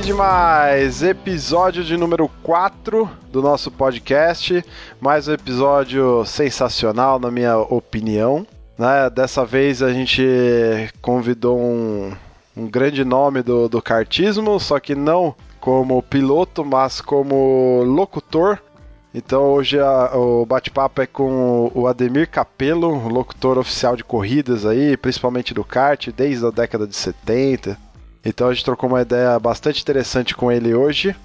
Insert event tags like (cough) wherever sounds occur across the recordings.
Que demais! Episódio de número 4 do nosso podcast. Mais um episódio sensacional, na minha opinião. Né? Dessa vez a gente convidou um, um grande nome do, do kartismo, só que não como piloto, mas como locutor. Então hoje a, o bate-papo é com o Ademir Capello, locutor oficial de corridas aí, principalmente do kart, desde a década de 70. Então a gente trocou uma ideia bastante interessante com ele hoje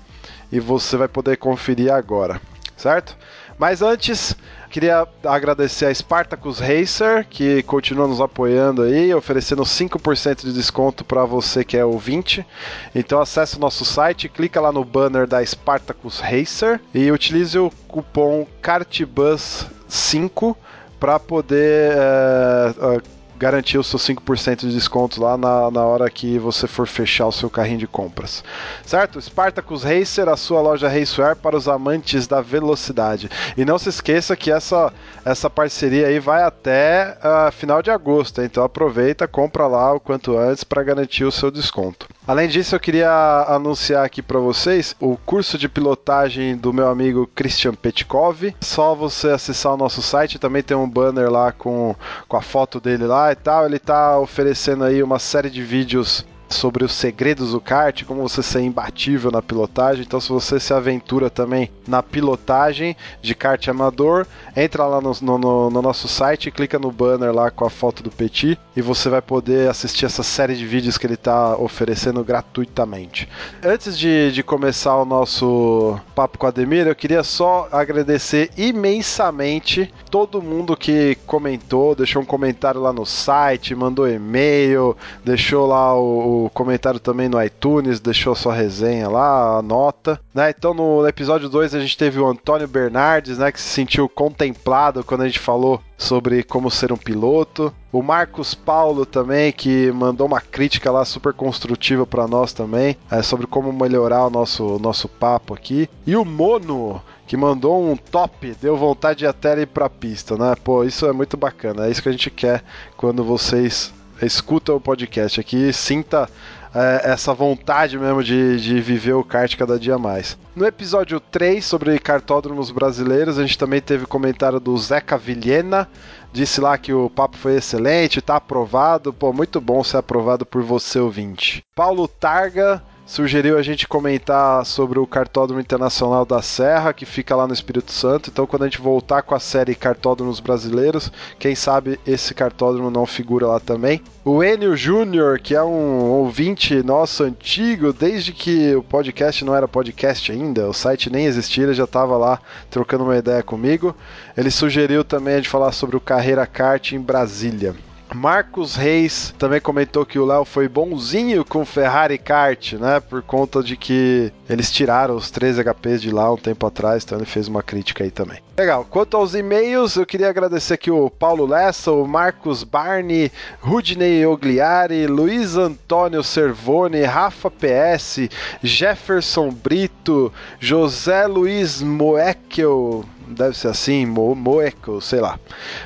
e você vai poder conferir agora, certo? Mas antes, queria agradecer a Spartacus Racer, que continua nos apoiando aí, oferecendo 5% de desconto para você que é ouvinte. Então acesse o nosso site, clica lá no banner da Spartacus Racer e utilize o cupom CARTBUS5 para poder é, garantir o seu 5% de desconto lá na, na hora que você for fechar o seu carrinho de compras. Certo? Spartacus Racer, a sua loja Raceware para os amantes da velocidade. E não se esqueça que essa, essa parceria aí vai até uh, final de agosto, então aproveita, compra lá o quanto antes para garantir o seu desconto. Além disso, eu queria anunciar aqui para vocês o curso de pilotagem do meu amigo Christian Petkov. Só você acessar o nosso site, também tem um banner lá com, com a foto dele lá e tal. Ele está oferecendo aí uma série de vídeos sobre os segredos do kart, como você ser imbatível na pilotagem. Então, se você se aventura também na pilotagem de kart amador, entra lá no, no, no, nosso site, clica no banner lá com a foto do Petit e você vai poder assistir essa série de vídeos que ele está oferecendo gratuitamente. Antes de, de começar o nosso papo com a Ademir, eu queria só agradecer imensamente todo mundo que comentou, deixou um comentário lá no site, mandou e-mail, deixou lá o comentário também no iTunes, deixou sua resenha lá, a nota. Né? Então no episódio 2 a gente teve o Antônio Bernardes, né, que se sentiu contemplado quando a gente falou sobre como ser um piloto. O Marcos Paulo também, que mandou uma crítica lá super construtiva para nós também, é, sobre como melhorar o nosso, nosso papo aqui. E o Mono, que mandou um top, deu vontade de até ir pra pista, né? Pô, isso é muito bacana, é isso que a gente quer quando vocês escuta o podcast aqui, sinta é, essa vontade mesmo de, de viver o kart cada dia mais. No episódio 3 sobre cartódromos brasileiros, a gente também teve comentário do Zeca Vilhena, disse lá que o papo foi excelente, tá aprovado, pô, muito bom ser aprovado por você ouvinte. Paulo Targa sugeriu a gente comentar sobre o Cartódromo Internacional da Serra, que fica lá no Espírito Santo. Então, quando a gente voltar com a série Cartódromos Brasileiros, quem sabe esse cartódromo não figura lá também. O Enio Júnior, que é um ouvinte nosso antigo, desde que o podcast não era podcast ainda, o site nem existia, ele já estava lá trocando uma ideia comigo. Ele sugeriu também gente falar sobre o Carreira Kart em Brasília. Marcos Reis também comentou que o Léo foi bonzinho com Ferrari Kart, né? Por conta de que eles tiraram os 13 HPs de lá um tempo atrás, então ele fez uma crítica aí também. Legal. Quanto aos e-mails, eu queria agradecer aqui o Paulo Lessa, o Marcos Barney, Rudney Ogliari, Luiz Antônio Servone, Rafa PS, Jefferson Brito, José Luiz Moekel, deve ser assim, Mo Moeco, sei lá.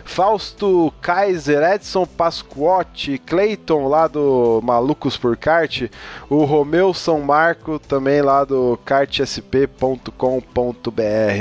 Fausto Kaiser, Edson Pasquotti, Clayton lá do Malucos por Kart, o Romeu São Marco também lá do kartsp.com.br.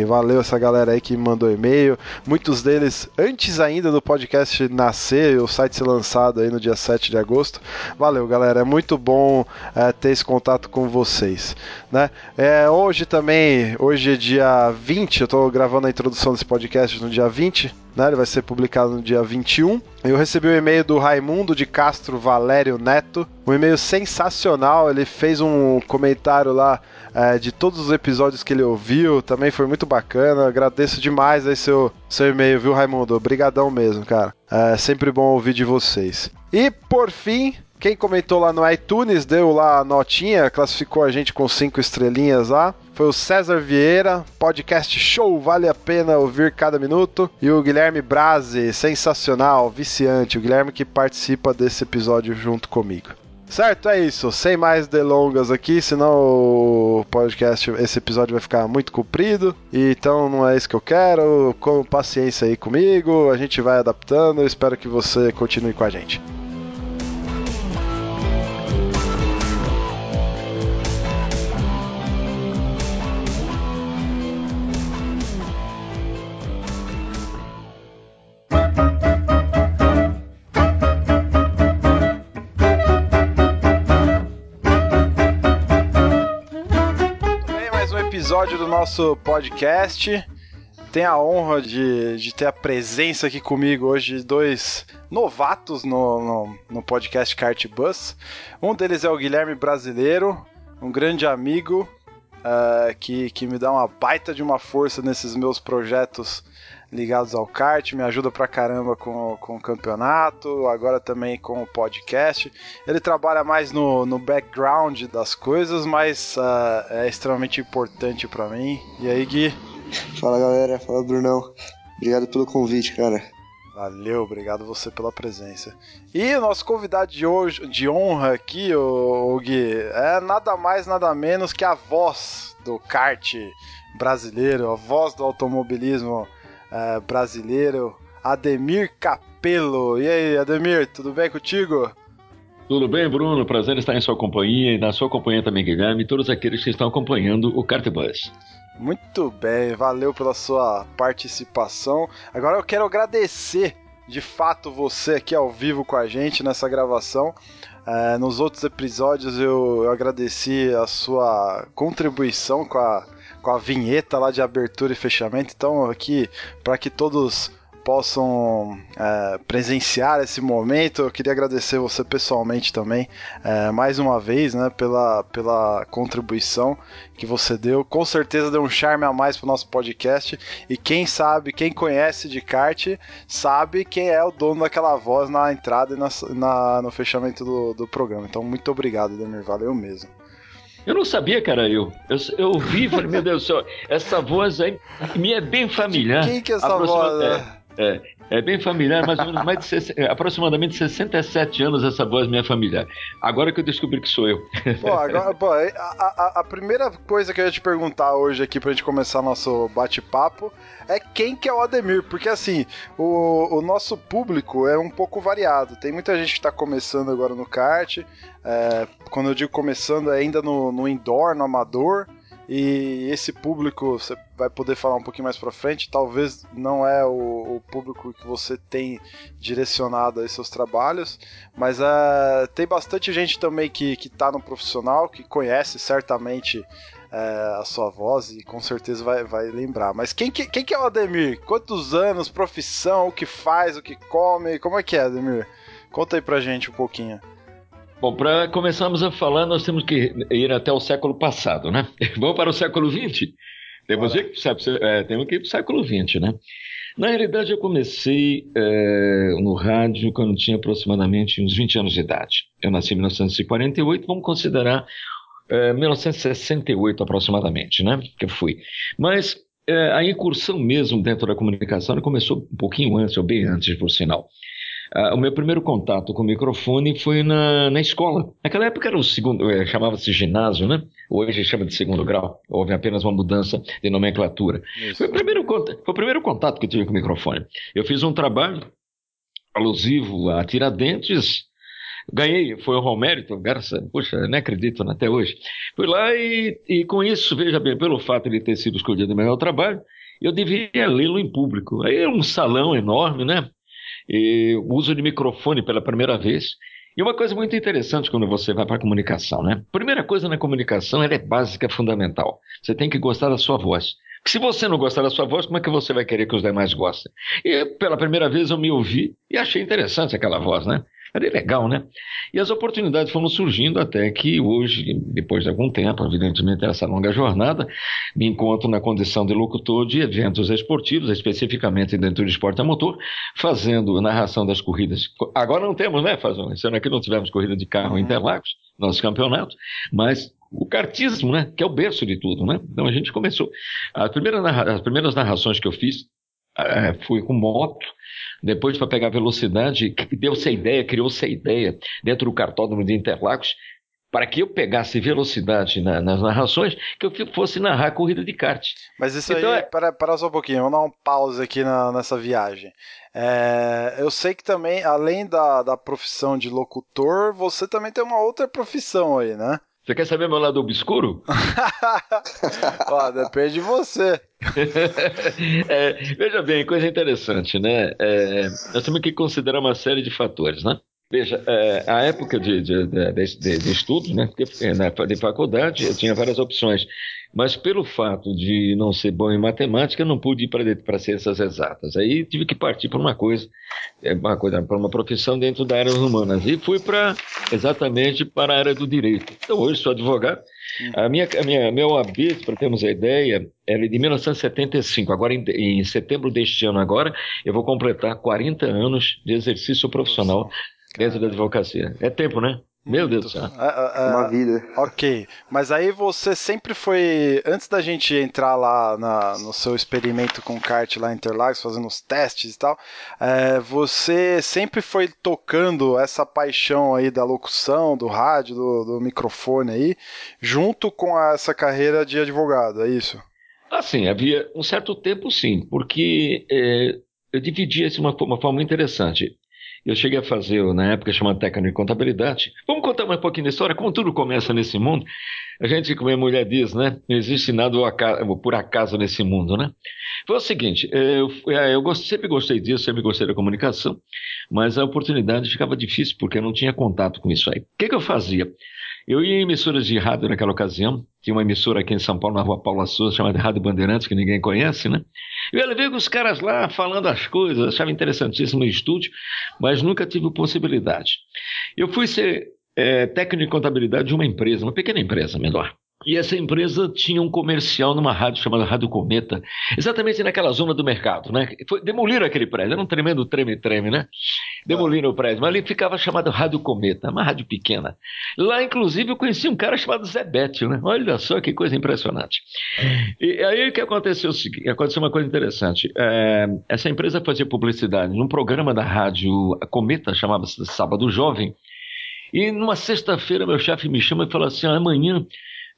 Valeu essa galera aí que mandou e-mail. Muitos deles antes ainda do podcast nascer, o site ser lançado aí no dia 7 de agosto. Valeu, galera. É muito bom é, ter esse contato com vocês. Né? É, hoje também, hoje é dia 20, eu tô gravando a introdução desse podcast no dia 20, né? Ele vai ser publicado no dia 21. Eu recebi o um e-mail do Raimundo de Castro Valério Neto, um e-mail sensacional. Ele fez um comentário lá é, de todos os episódios que ele ouviu, também foi muito bacana. Agradeço demais aí seu, seu e-mail, viu, Raimundo? Obrigadão mesmo, cara. É sempre bom ouvir de vocês. E por fim, Quem comentou lá no iTunes, deu lá a notinha, classificou a gente com cinco estrelinhas lá. Foi o César Vieira, podcast show, vale a pena ouvir cada minuto. E o Guilherme Brase, sensacional, viciante. O Guilherme que participa desse episódio junto comigo. Certo, é isso. Sem mais delongas aqui, senão o podcast, esse episódio vai ficar muito comprido. Então não é isso que eu quero. Com paciência aí comigo, a gente vai adaptando. Espero que você continue com a gente. Nosso podcast. Tenho a honra de, de ter a presença aqui comigo hoje de dois novatos no, no, no podcast Kart Bus. Um deles é o Guilherme Brasileiro, um grande amigo uh, que, que me dá uma baita de uma força nesses meus projetos ligados ao kart, me ajuda pra caramba com, com o campeonato, agora também com o podcast. Ele trabalha mais no, no background das coisas, mas uh, é extremamente importante para mim. E aí, Gui? Fala galera, fala Brunão. Obrigado pelo convite, cara. Valeu, obrigado você pela presença. E o nosso convidado de hoje, de honra aqui, o, o Gui, é nada mais, nada menos que a voz do kart brasileiro, a voz do automobilismo uh, brasileiro, Ademir Capello. E aí, Ademir, tudo bem contigo? Tudo bem, Bruno? Prazer estar em sua companhia e na sua companhia também, Guilherme, e todos aqueles que estão acompanhando o Cartbus. Muito bem, valeu pela sua participação. Agora eu quero agradecer de fato você aqui ao vivo com a gente nessa gravação. Uh, nos outros episódios eu, eu agradeci a sua contribuição com a com a vinheta lá de abertura e fechamento. Então, aqui, para que todos possam é, presenciar esse momento. Eu queria agradecer você pessoalmente também, é, mais uma vez, né, pela, pela contribuição que você deu. Com certeza deu um charme a mais para o nosso podcast. E quem sabe, quem conhece de kart, sabe quem é o dono daquela voz na entrada e na, na no fechamento do, do programa. Então, muito obrigado, Demir. Valeu mesmo. Eu não sabia que era eu. Eu, eu ouvi e falei, meu Deus do céu, essa voz aí me é bem familiar. Quem que é essa voz? É, é, é, bem familiar, mais ou menos mais de é, aproximadamente 67 anos essa voz minha familiar. Agora que eu descobri que sou eu. (laughs) Pô, agora, pô, a, a, a, primeira coisa que eu ia te perguntar hoje aqui pra gente começar nosso bate-papo é quem que é o Ademir, porque assim, o, o nosso público é um pouco variado. Tem muita gente que tá começando agora no kart, é, quando eu digo começando é ainda no, no indoor, no amador, e esse público, você vai poder falar um pouquinho mais pra frente, talvez não é o, o público que você tem direcionado aí seus trabalhos, mas uh, tem bastante gente também que, que tá no profissional, que conhece certamente uh, a sua voz e com certeza vai, vai lembrar. Mas quem que, quem que é o Ademir? Quantos anos, profissão, o que faz, o que come, como é que é, Ademir? Conta aí pra gente um pouquinho. Bom, para começarmos a falar, nós temos que ir até o século passado, né? (laughs) Vamos para o século XX? Temos, ir, sabe, é, temos que ir para o século XX, né? Na realidade, eu comecei é, no rádio quando tinha aproximadamente uns 20 anos de idade. Eu nasci em 1948, vamos considerar é, 1968 aproximadamente, né? Que eu fui. Mas é, a incursão mesmo dentro da comunicação começou um pouquinho antes, ou bem antes, por sinal. Uh, o meu primeiro contato com o microfone foi na, na escola. Naquela época era o segundo, eh, chamava-se ginásio, né? Hoje chama de segundo grau. Houve apenas uma mudança de nomenclatura. Foi o, primeiro, foi o primeiro contato que eu tive com o microfone. Eu fiz um trabalho alusivo a Tiradentes, ganhei, foi o Romérito, graças, puxa, nem acredito né, até hoje. Fui lá e, e com isso, veja bem, pelo fato de ter sido escolhido o melhor trabalho, eu devia lê-lo em público. Aí é um salão enorme, né? E uso de microfone pela primeira vez. E uma coisa muito interessante quando você vai para a comunicação, né? Primeira coisa na comunicação, ela é básica, é fundamental. Você tem que gostar da sua voz. Se você não gostar da sua voz, como é que você vai querer que os demais gostem? E pela primeira vez eu me ouvi e achei interessante aquela voz, né? Era legal, né? E as oportunidades foram surgindo até que hoje, depois de algum tempo, evidentemente essa longa jornada, me encontro na condição de locutor de eventos esportivos, especificamente dentro do esporte a motor, fazendo narração das corridas. Agora não temos, né, Fazão? Esse ano aqui não tivemos corrida de carro em Interlagos, nosso campeonato, mas o cartismo, né, que é o berço de tudo, né? Então a gente começou. As primeiras, narra... as primeiras narrações que eu fiz fui com moto, depois para pegar velocidade, deu-se a ideia, criou-se a ideia dentro do cartódromo de Interlagos, para que eu pegasse velocidade na, nas narrações, que eu fosse narrar a corrida de kart. Mas isso então, aí, é... para, para só um pouquinho, vamos dar um pause aqui na, nessa viagem. É, eu sei que também, além da, da profissão de locutor, você também tem uma outra profissão aí, né? Você quer saber meu lado obscuro? (laughs) Ó, depende de você. (laughs) é, veja bem, coisa interessante, né? É, nós temos que considerar uma série de fatores, né? Veja, é, a época de, de, de, de, de estudo, né? Porque na, de faculdade eu tinha várias opções. Mas pelo fato de não ser bom em matemática, não pude ir para ciências exatas. Aí tive que partir para uma coisa, é, uma coisa, para uma profissão dentro da área humanas. E fui para exatamente para a área do direito. Então hoje sou advogado. A minha, a minha, meu AB, para termos a ideia, é de 1975. Agora, em, em setembro deste ano, agora, eu vou completar 40 anos de exercício profissional dentro da advocacia. É tempo, né? Meu Deus do céu. Uh, uh, Uma vida. Ok. Mas aí você sempre foi. Antes da gente entrar lá na, no seu experimento com kart lá em Interlagos, fazendo os testes e tal, é, você sempre foi tocando essa paixão aí da locução, do rádio, do, do microfone aí, junto com essa carreira de advogado, é isso? Assim, havia um certo tempo sim, porque é, eu dividia isso de uma, uma forma interessante. Eu cheguei a fazer, na época, chamada técnica de contabilidade. Vamos contar mais um pouquinho da história, como tudo começa nesse mundo. A gente, como a mulher diz, né? Não existe nada por acaso nesse mundo, né? Foi o seguinte, eu, é, eu sempre gostei disso, sempre gostei da comunicação, mas a oportunidade ficava difícil porque eu não tinha contato com isso aí. O que, que eu fazia? Eu ia em emissoras de rádio naquela ocasião, tinha uma emissora aqui em São Paulo, na rua Paula Souza, chamada Rádio Bandeirantes, que ninguém conhece, né? Eu ia ver com os caras lá falando as coisas, achava interessantíssimo o estúdio, mas nunca tive possibilidade. Eu fui ser é, técnico de contabilidade de uma empresa, uma pequena empresa menor. E essa empresa tinha um comercial numa rádio chamada Rádio Cometa, exatamente naquela zona do mercado, né? Foi, demoliram aquele prédio, era um tremendo treme-treme, né? Demoliram o prédio, mas ali ficava chamado Rádio Cometa, uma rádio pequena. Lá, inclusive, eu conheci um cara chamado Zé Bétio, né? Olha só que coisa impressionante. E aí o que aconteceu? Aconteceu uma coisa interessante. É, essa empresa fazia publicidade num programa da rádio Cometa, chamava-se Sábado Jovem, e numa sexta-feira meu chefe me chama e fala assim: amanhã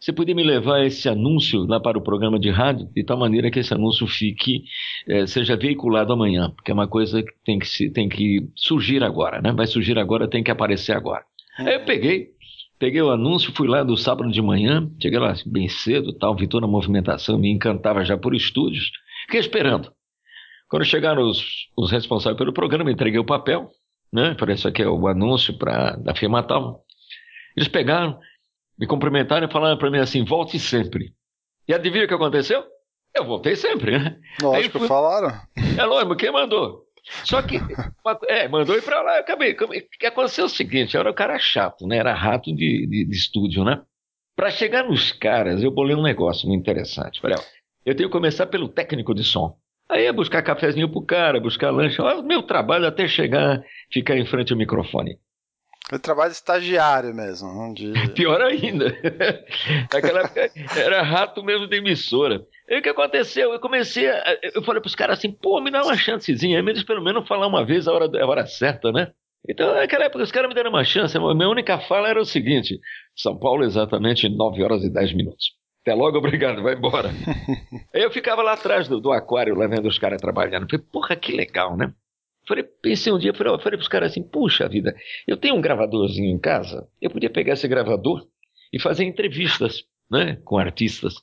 você podia me levar esse anúncio lá para o programa de rádio, de tal maneira que esse anúncio fique, é, seja veiculado amanhã, porque é uma coisa que tem que, se, tem que surgir agora, né? Vai surgir agora, tem que aparecer agora. Aí eu peguei, peguei o anúncio, fui lá do sábado de manhã, cheguei lá bem cedo, tal, vi toda a movimentação, me encantava já por estúdios, fiquei esperando. Quando chegaram os, os responsáveis pelo programa, entreguei o papel, né? Falei, isso aqui é o anúncio para da firma tal. Eles pegaram, me cumprimentaram e falaram para mim assim: volte sempre. E adivinha o que aconteceu? Eu voltei sempre, né? Lógico, fui... falaram. É lógico, quem mandou? Só que, (laughs) é, mandou ir para lá, eu acabei. O que aconteceu é o seguinte: eu era um cara chato, né? Era rato de, de, de estúdio, né? Para chegar nos caras, eu bolei um negócio muito interessante. Falei, ó, eu tenho que começar pelo técnico de som. Aí é buscar cafezinho pro cara, buscar lanche. Olha o meu trabalho até chegar, ficar em frente ao microfone. Eu trabalho estagiário mesmo. De... (laughs) Pior ainda. (laughs) Naquela época era rato mesmo de emissora. E o que aconteceu? Eu comecei a, Eu falei pros caras assim, pô, me dá uma chancezinha. Eles pelo menos falar uma vez a hora, a hora certa, né? Então, naquela época, os caras me deram uma chance. A minha única fala era o seguinte: São Paulo, exatamente 9 horas e 10 minutos. Até logo, obrigado, vai embora. (laughs) Aí eu ficava lá atrás do, do aquário, lá vendo os caras trabalhando. Falei, porra, que legal, né? Falei, pensei um dia, falei, falei para os caras assim, puxa vida, eu tenho um gravadorzinho em casa, eu podia pegar esse gravador e fazer entrevistas, né, com artistas.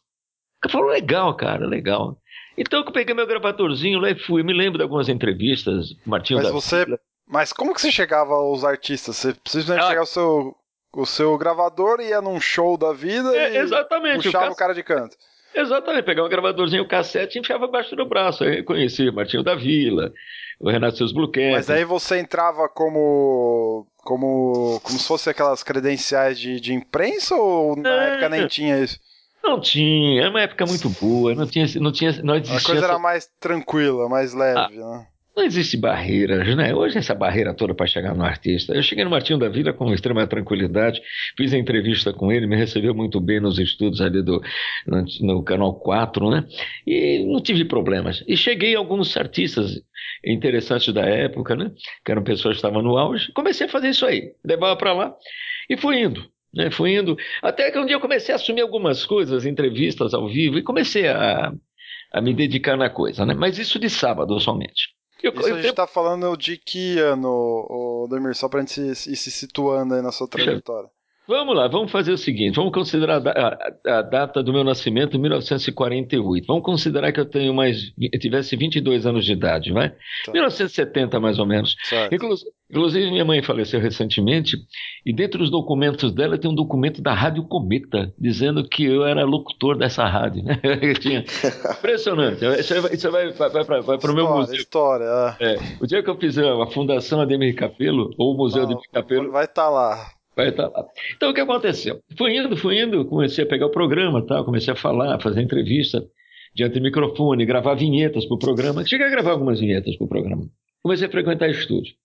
Eu falei, legal, cara, legal. Então eu peguei meu gravadorzinho lá e fui, me lembro de algumas entrevistas, Martinho Mas da você, mas como que você chegava aos artistas? Você simplesmente ah, pegava o seu, o seu gravador, ia num show da vida é, e exatamente, puxava o, o cara de canto. Exatamente, pegar um gravadorzinho cassete e enfiava abaixo do braço. Aí conhecia Martinho da Vila, o Renato Seus Blue Mas aí você entrava como. como. como se fosse aquelas credenciais de, de imprensa ou na É. época nem tinha isso? Não tinha, era uma época muito boa, não tinha, não tinha, não A existia, coisa essa- era mais tranquila, mais leve, né? Não existe barreiras, né? Hoje essa barreira toda para chegar no artista. Eu cheguei no Martinho da Vila com extrema tranquilidade, fiz a entrevista com ele, me recebeu muito bem nos estudos ali do no, no canal 4, né? E não tive problemas. E cheguei a alguns artistas interessantes da época, né? Que eram pessoas que estavam no auge. Comecei a fazer isso aí, levava para lá e fui indo. Né, fui indo, até que um dia eu comecei a assumir algumas coisas, entrevistas ao vivo, e comecei a, a me dedicar na coisa, né? Mas isso de sábado somente. Eu, Isso a eu gente tá falando de que ano, o Demir, só pra gente se, ir se situando aí na sua trajetória. Vamos lá, vamos fazer o seguinte: vamos considerar a, a- a data do meu nascimento, 1948. Vamos considerar que eu tenho mais, eu tivesse 22 anos de idade, vai? Tá. 1970 mais ou menos. Inclusive, minha mãe faleceu recentemente, e dentro dos documentos dela tem um documento da Rádio Cometa, dizendo que eu era locutor dessa rádio. né? (laughs) (laughs) Impressionante. Isso vai, vai, vai, vai, vai para o meu museu. história. é. É, o dia que eu fizer a Fundação Ademir Capelo, ou o Museu Ah, Ademir Capelo, Vai estar lá. Vai estar lá. Então, o que aconteceu? Fui indo, fui indo, comecei a pegar o programa, tal, comecei a falar, fazer entrevista diante do microfone, gravar vinhetas para o programa. Cheguei a gravar algumas vinhetas para o programa. Comecei a frequentar estúdio.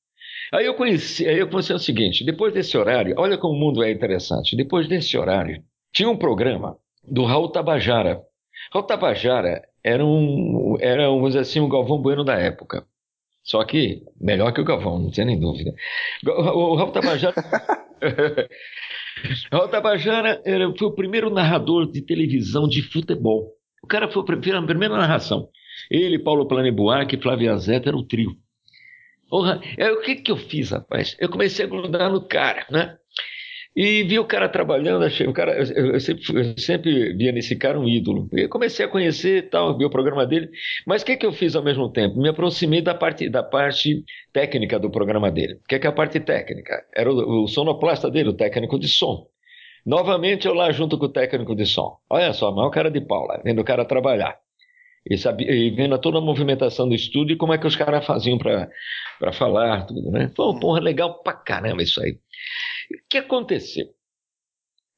Aí eu conheci, aí eu conheci o seguinte, depois desse horário, olha como o mundo é interessante, depois desse horário, tinha um programa do Raul Tabajara. Raul Tabajara era um, era, um, vamos dizer assim, um Galvão Bueno da época. Só que melhor que o Galvão, não tinha nem dúvida. O Raul Tabajara (laughs) (laughs) Raul Tabajara era, foi o primeiro narrador de televisão de futebol. O cara foi o a primeira narração. Ele, Paulo Plane Buarque e Flávia Zeta era o trio. Porra, é, o que, que eu fiz, rapaz? Eu comecei a grudar no cara, né? E vi o cara trabalhando, achei o cara, eu, eu sempre, eu sempre via nesse cara um ídolo. E comecei a conhecer tal, vi o programa dele. Mas o que, que eu fiz ao mesmo tempo? Me aproximei da parte, da parte técnica do programa dele. O que, que é a parte técnica? Era o, o sonoplasta dele, o técnico de som. Novamente eu lá junto com o técnico de som. Olha só, maior cara de pau lá, vendo o cara trabalhar. E, sabia, e vendo toda a movimentação do estúdio e como é que os caras faziam para falar, tudo, né? Pô, porra, legal pra caramba isso aí. O que aconteceu?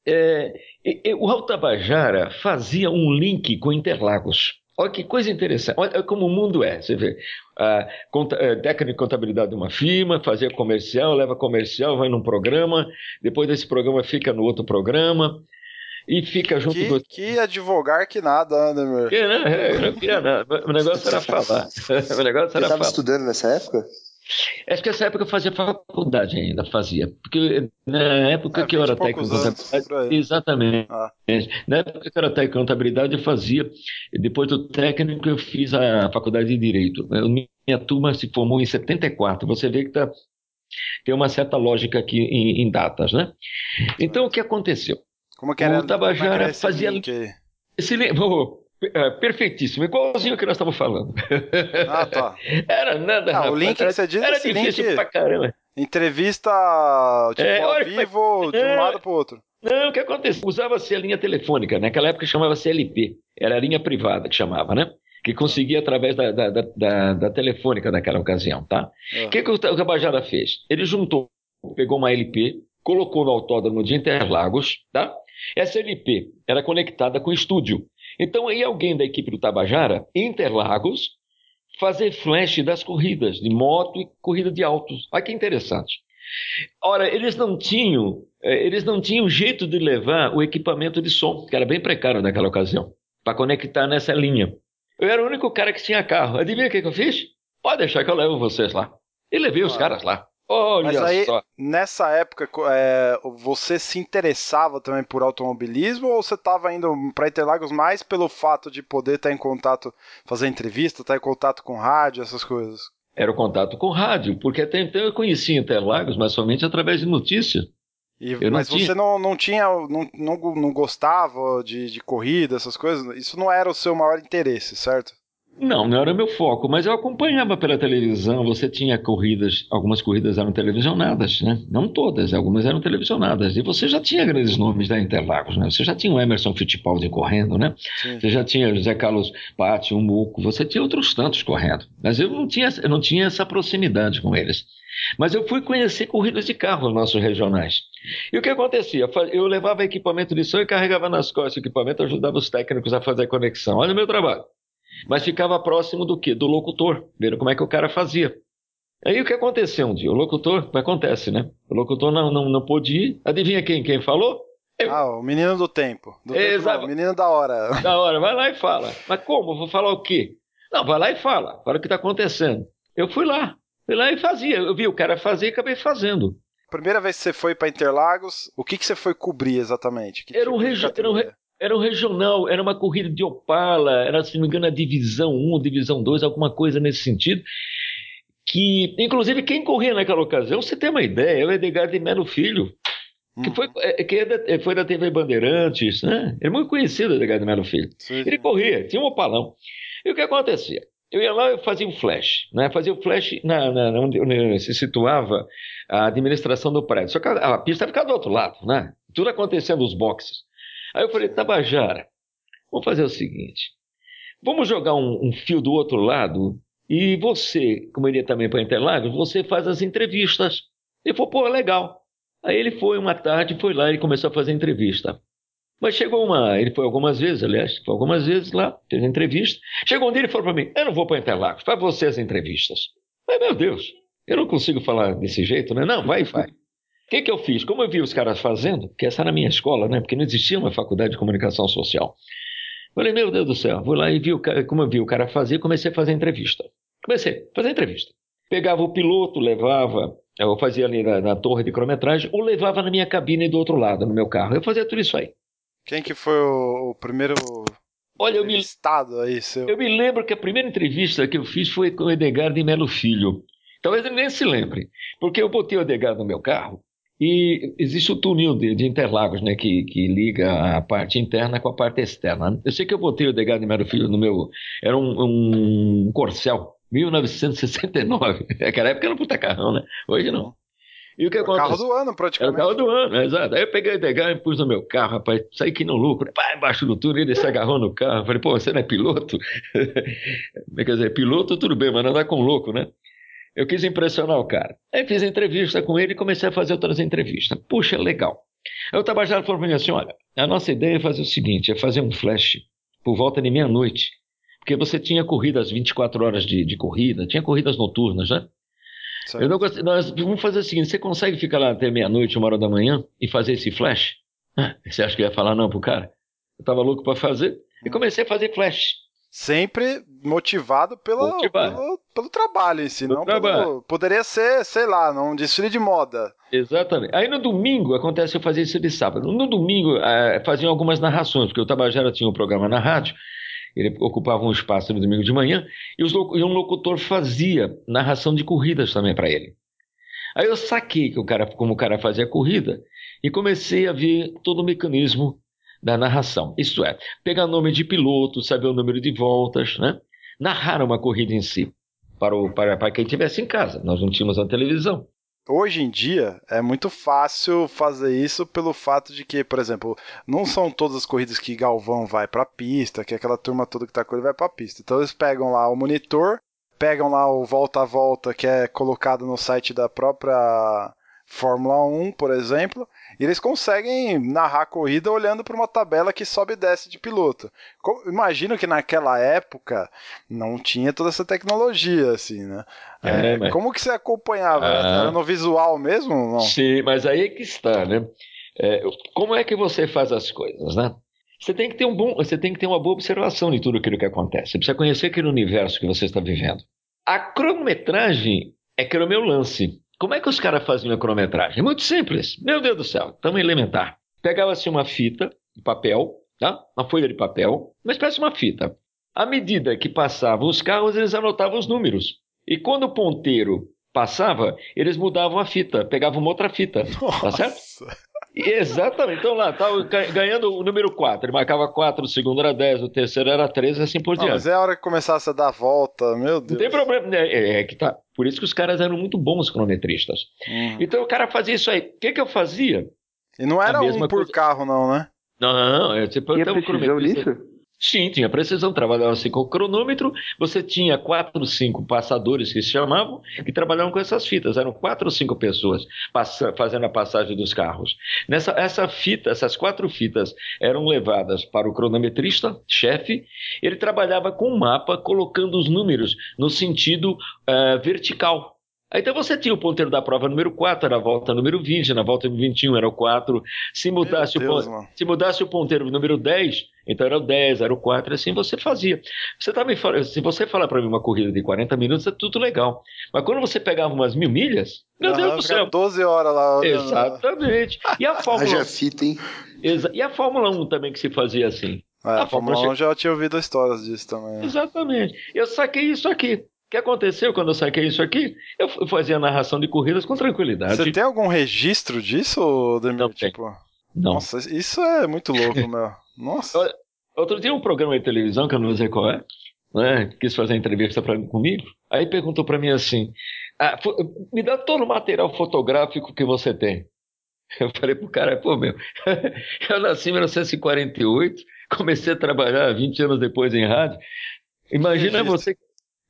É, e- e o Raul Tabajara fazia um link com Interlagos. Olha que coisa interessante. Olha como o mundo é. Você vê, a conta- é, técnico de contabilidade de uma firma, fazia comercial, leva comercial, vai num programa, depois desse programa fica no outro programa e fica junto. Que, que advogar que nada, né, Demir? Que, né? É, Eu não queria nada. O negócio era (laughs) falar. (laughs) O negócio Você era estava falar. estudando nessa época? Acho que nessa época eu fazia faculdade ainda, fazia. Porque na época É, que eu era 20 poucos técnico aí. contabilidade. Exatamente. Ah. Na época que eu era técnico de contabilidade, eu fazia. Depois do técnico, eu fiz a faculdade de Direito. Minha turma se formou em 74. Você vê que tá, tem uma certa lógica aqui em, em datas, né? Então, o que aconteceu? Como que era, O Tabajara é era esse fazia- link? Esse oh, é, perfeitíssimo, igualzinho que nós estamos falando. Ah, tá. (laughs) Era nada, Ah, o rapaz, link que era, você diz é era difícil link- pra caramba. Entrevista, tipo, É, ao é- vivo, de um É. lado pro outro. Não, o que aconteceu? Usava-se a linha telefônica, naquela época chamava-se LP, era a linha privada que chamava, né? Que conseguia através da, da, da, da- telefônica naquela ocasião, tá? Ah. O que, que o o Tabajara fez? Ele juntou, pegou uma LP, colocou no autódromo de Interlagos, tá? Essa LP era conectada com o estúdio. Então ia alguém da equipe do Tabajara, Interlagos, fazer flash das corridas de moto e corrida de autos. Olha que interessante. Ora, eles não tinham, eh, eles não tinham jeito de levar o equipamento de som, que era bem precário naquela ocasião, para conectar nessa linha. Eu era o único cara que tinha carro. Adivinha o que, que eu fiz? Pode deixar que eu levo vocês lá. E levei os caras lá. Olha Mas aí, só. nessa época, é, você se interessava também por automobilismo ou você estava indo para Interlagos mais pelo fato de poder estar em contato, fazer entrevista, estar em contato com rádio, essas coisas? Era o contato com rádio, porque até então eu conhecia Interlagos, mas somente através de notícias. E- Eu não mas tinha. você não, não tinha, não, não, não gostava de, de corrida, essas coisas? Isso não era o seu maior interesse, certo? Não, não era meu foco, mas eu acompanhava pela televisão. Você tinha corridas, algumas corridas eram televisionadas, né? Não todas, algumas eram televisionadas. E você já tinha grandes nomes da Interlagos, né? Você já tinha o Emerson Fittipaldi correndo, né? Sim. Você já tinha José Carlos Patti, o Muco, você tinha outros tantos correndo. Mas eu não tinha, eu não tinha essa proximidade com eles. Mas eu fui conhecer corridas de carro nos nossos regionais. E o que acontecia? Eu levava equipamento de som e carregava nas costas o equipamento, ajudava os técnicos a fazer a conexão. Olha o meu trabalho mas ficava próximo do quê? Do locutor, vendo como é que o cara fazia. Aí o que aconteceu um dia? O locutor, acontece, né? O locutor não, não, não pôde ir. Adivinha quem, quem falou? Eu. Ah, o menino do tempo. Do Exato. Tempo, o menino da hora. (laughs) Da hora, vai lá e fala. Mas como? Vou falar o quê? Não, vai lá e fala. Fala o que está acontecendo. Eu fui lá. Fui lá e fazia. Eu vi o cara fazer e acabei fazendo. Primeira vez que você foi para Interlagos, o que, que você foi cobrir exatamente? Que era, um tipo era, um era um regional, era uma corrida de Opala, era, se não me engano, a Divisão 1, Divisão 2, alguma coisa nesse sentido. Que, inclusive, quem corria naquela ocasião, você tem uma ideia, é o Edgar de Melo Filho, que foi, é, que é da, é, foi da TV Bandeirantes, né? Ele é muito conhecido, o Edgar de Melo Filho. Sim. Ele corria, tinha um opalão. E o que acontecia? Eu ia lá e fazia um flash, né? Fazia o um flash na, na, onde se situava a administração do prédio. Só que a, a pista ficava do outro lado, né? Tudo acontecendo nos boxes. Aí eu falei, Tabajara, vamos fazer o seguinte: vamos jogar um, um fio do outro lado e você, como ele ia também para Interlagos, você faz as entrevistas. Ele falou, pô, legal. Aí ele foi uma tarde, foi lá e começou a fazer entrevista. Mas chegou uma, ele foi algumas vezes, aliás, foi algumas vezes lá, fez entrevista. Chegou um dia e falou para mim: Eu não vou para Interlagos, faz você as entrevistas. Mas, meu Deus, eu não consigo falar desse jeito, né? Não, vai e faz. O que, que eu fiz? Como eu vi os caras fazendo, que essa era a minha escola, né? Porque não existia uma faculdade de comunicação social. Falei, meu Deus do céu, vou lá e vi o cara, como eu vi o cara fazer, comecei a fazer entrevista. Comecei a fazer entrevista. Pegava o piloto, levava, eu fazia ali na, na, torre de cronometragem, ou levava na minha cabine do outro lado, no meu carro. Eu fazia tudo isso aí. Quem que foi o, o primeiro Olha, eu me, aí seu? eu me lembro que a primeira entrevista que eu fiz foi com o Edgar de Melo Filho. Talvez ele nem se lembre, porque eu botei o Edgar no meu carro e existe o túnel de, de Interlagos, né, que, que liga a parte interna com a parte externa. Eu sei que eu botei o Degado de Mero Filho no meu. Era um, um Corcel, 1969. (laughs) Naquela época era um puta carrão, né? Hoje não. E o que aconteceu? Carro do ano, praticamente. Era o carro do ano, exato. Aí eu peguei o Degar e pus no meu carro, rapaz, saí que no lucro. Pá, embaixo do túnel, ele se agarrou no carro. Falei, pô, você não é piloto? (laughs) Quer dizer, piloto tudo bem, mas não andar com louco, né? Eu quis impressionar o cara. Aí fiz entrevista com ele e comecei a fazer outras entrevistas. Puxa, legal. Aí o Tabajara falou para mim assim: olha, a nossa ideia é fazer o seguinte: é fazer um flash por volta de meia-noite. Porque você tinha corridas 24 horas de, de corrida, tinha corridas noturnas, né? Eu não gost... Nós vamos fazer o seguinte: você consegue ficar lá até meia-noite, uma hora da manhã e fazer esse flash? Ah, (laughs) você acha que eu ia falar não pro cara? Eu tava louco para fazer. E comecei a fazer flash. Sempre motivado pelo, motivado. pelo, pelo trabalho em si, não trabalho. Pelo, poderia ser, sei lá, num desfile de moda. Exatamente. Aí no domingo, acontece eu fazia isso de sábado. No domingo, é, faziam algumas narrações, porque o Tabajara tinha um programa na rádio, ele ocupava um espaço no domingo de manhã, e, os, e um locutor fazia narração de corridas também para ele. Aí eu saquei que o cara, como o cara fazia corrida, e comecei a ver todo o mecanismo da narração. Isto é, pegar nome de piloto, saber o número de voltas, né? Narrar uma corrida em si para, o, para, para quem estivesse em casa. Nós não tínhamos a televisão. Hoje em dia é muito fácil fazer isso pelo fato de que, por exemplo, não são todas as corridas que Galvão vai para a pista, que aquela turma toda que está com ele vai para a pista. Então eles pegam lá o monitor, pegam lá o volta a volta que é colocado no site da própria Fórmula 1, por exemplo, e eles conseguem narrar a corrida olhando para uma tabela que sobe e desce de piloto. Imagino que naquela época não tinha toda essa tecnologia, assim, né? É, é, mas... Como que você acompanhava? Ah, Era no visual mesmo? Não? Sim, mas aí que está, né? É, como é que você faz as coisas, né? Você tem que ter um bom, você tem que ter uma boa observação de tudo aquilo que acontece. Você precisa conhecer aquele universo que você está vivendo. A cronometragem é que era o meu lance. Como é que os caras faziam a cronometragem? Muito simples. Meu Deus do céu, tão elementar. Pegava-se uma fita de papel, tá? uma folha de papel, uma espécie de uma fita. À medida que passavam os carros, eles anotavam os números. E quando o ponteiro passava, eles mudavam a fita, pegavam uma outra fita. Tá Nossa. Tá certo? Exatamente. Então lá, estava ganhando o número 4. Ele marcava 4, o segundo era 10, o terceiro era 13, assim por diante. mas é a hora que começasse a dar volta, meu Deus. Não tem problema. É, é, é, que tá. Por isso que os caras eram muito bons cronometristas. Hum. Então o cara fazia isso aí. O que, que eu fazia? E não era um por coisa... carro, não, né? Não, não, não. Eu, tipo, eu precisão nisso? Sim, tinha precisão, trabalhava assim com o cronômetro, você tinha quatro, cinco passadores que se chamavam, que trabalhavam com essas fitas, eram quatro ou cinco pessoas fazendo a passagem dos carros. Nessa essa fita, essas quatro fitas eram levadas para o cronometrista, chefe, ele trabalhava com um mapa, colocando os números no sentido uh, vertical, então você tinha o ponteiro da prova número 4, era a volta número 20, na volta número 21 era o 4. Se mudasse, Deus, o, se mudasse o ponteiro número 10, então era o 10, era o 4, assim você fazia. Você tá me se você falar para mim uma corrida de 40 minutos, é tudo legal. Mas quando você pegava umas mil milhas, meu ah, Deus do céu. 12 horas lá. Exatamente. E a (laughs) Fórmula Haja fita, hein? E a Fórmula 1 também que se fazia assim. É, a, a Fórmula 1 já tinha ouvido histórias disso também. Exatamente. Eu saquei isso aqui. O que aconteceu quando eu saquei isso aqui? Eu fazia narração de corridas com tranquilidade. Você tem algum registro disso, Demir? Não, tipo... não. Nossa, isso é muito louco, meu. Nossa. Outro dia um programa de televisão, que eu não sei qual é, né, quis fazer entrevista pra, comigo, aí perguntou para mim assim, ah, me dá todo o material fotográfico que você tem. Eu falei pro cara, pô, meu, (laughs) eu nasci em 1948, comecei a trabalhar 20 anos depois em rádio. Imagina você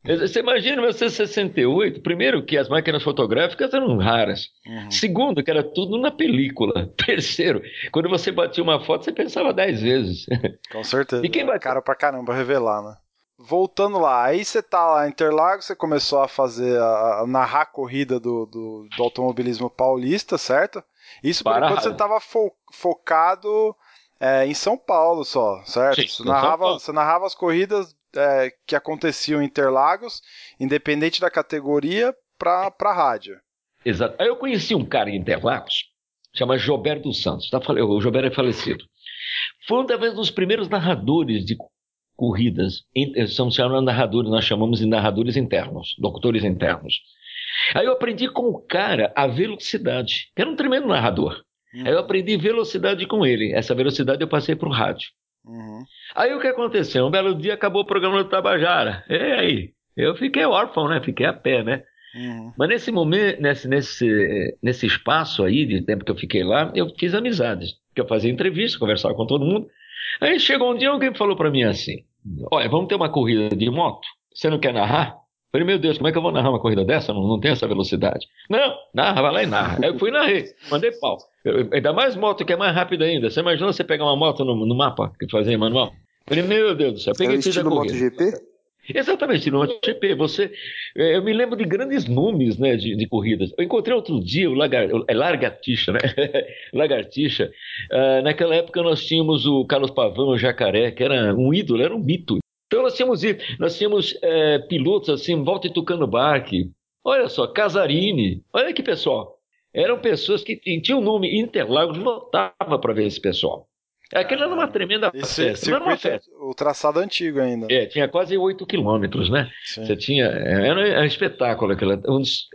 você imagina 1968, primeiro que as máquinas fotográficas eram raras. Uhum. Segundo, que era tudo na película. (laughs) Terceiro, quando você batia uma foto, você pensava dez vezes. (laughs) Com certeza. E quem bate... Cara pra caramba revelar, né? Voltando lá, aí você tá lá em Interlagos, você começou a fazer, a, a narrar a corrida do, do, do, automobilismo paulista, certo? Isso por enquanto você tava fo, focado é, em São Paulo só, certo? Sim, você, narrava, você narrava as corridas é, que aconteciam em Interlagos, independente da categoria, para a rádio. Exato. Aí eu conheci um cara em Interlagos, chama Gilberto Santos. Tá, o Gilberto é falecido. Foi um dos primeiros narradores de corridas. São chamados narradores, nós chamamos de narradores internos, locutores internos. Aí eu aprendi com o cara a velocidade, que era um tremendo narrador. Hum. Aí eu aprendi velocidade com ele. Essa velocidade eu passei para o rádio. Uhum. Aí o que aconteceu? Um belo dia acabou o programa do Tabajara. E aí? Eu fiquei órfão, né? Fiquei a pé, né? Uhum. Mas nesse momento, nesse, nesse, nesse espaço aí de tempo que eu fiquei lá, eu fiz amizades. Que eu fazia entrevista, conversava com todo mundo. Aí chegou um dia alguém falou para mim assim: Olha, vamos ter uma corrida de moto. Você não quer narrar? Falei, meu Deus, como é que eu vou narrar uma corrida dessa? Não, não tem essa velocidade. Não, narra, vai lá e narra. Aí eu fui e narrei, mandei pau. Eu, ainda mais moto, que é mais rápida ainda. Você imagina você pegar uma moto no, no mapa que fazia manual? Falei, meu Deus do céu, peguei é e corrida. MotoGP? Exatamente, no MotoGP. Você, é, eu me lembro de grandes nomes né, de, de corridas. Eu encontrei outro dia o, Lagar, é Largatixa, né? (laughs) Lagartixa. Uh, naquela época nós tínhamos o Carlos Pavão, o Jacaré, que era um ídolo, era um mito. Então nós tínhamos, nós tínhamos é, pilotos assim, Walter Tucano Barque, olha só, Casarini, olha que pessoal. Eram pessoas que tinham o nome Interlagos, lotava para ver esse pessoal. Aquilo era uma tremenda festa. Era uma festa. O traçado antigo ainda. É, tinha quase 8 quilômetros, né? Sim. Você tinha. Era um espetáculo. Aquela,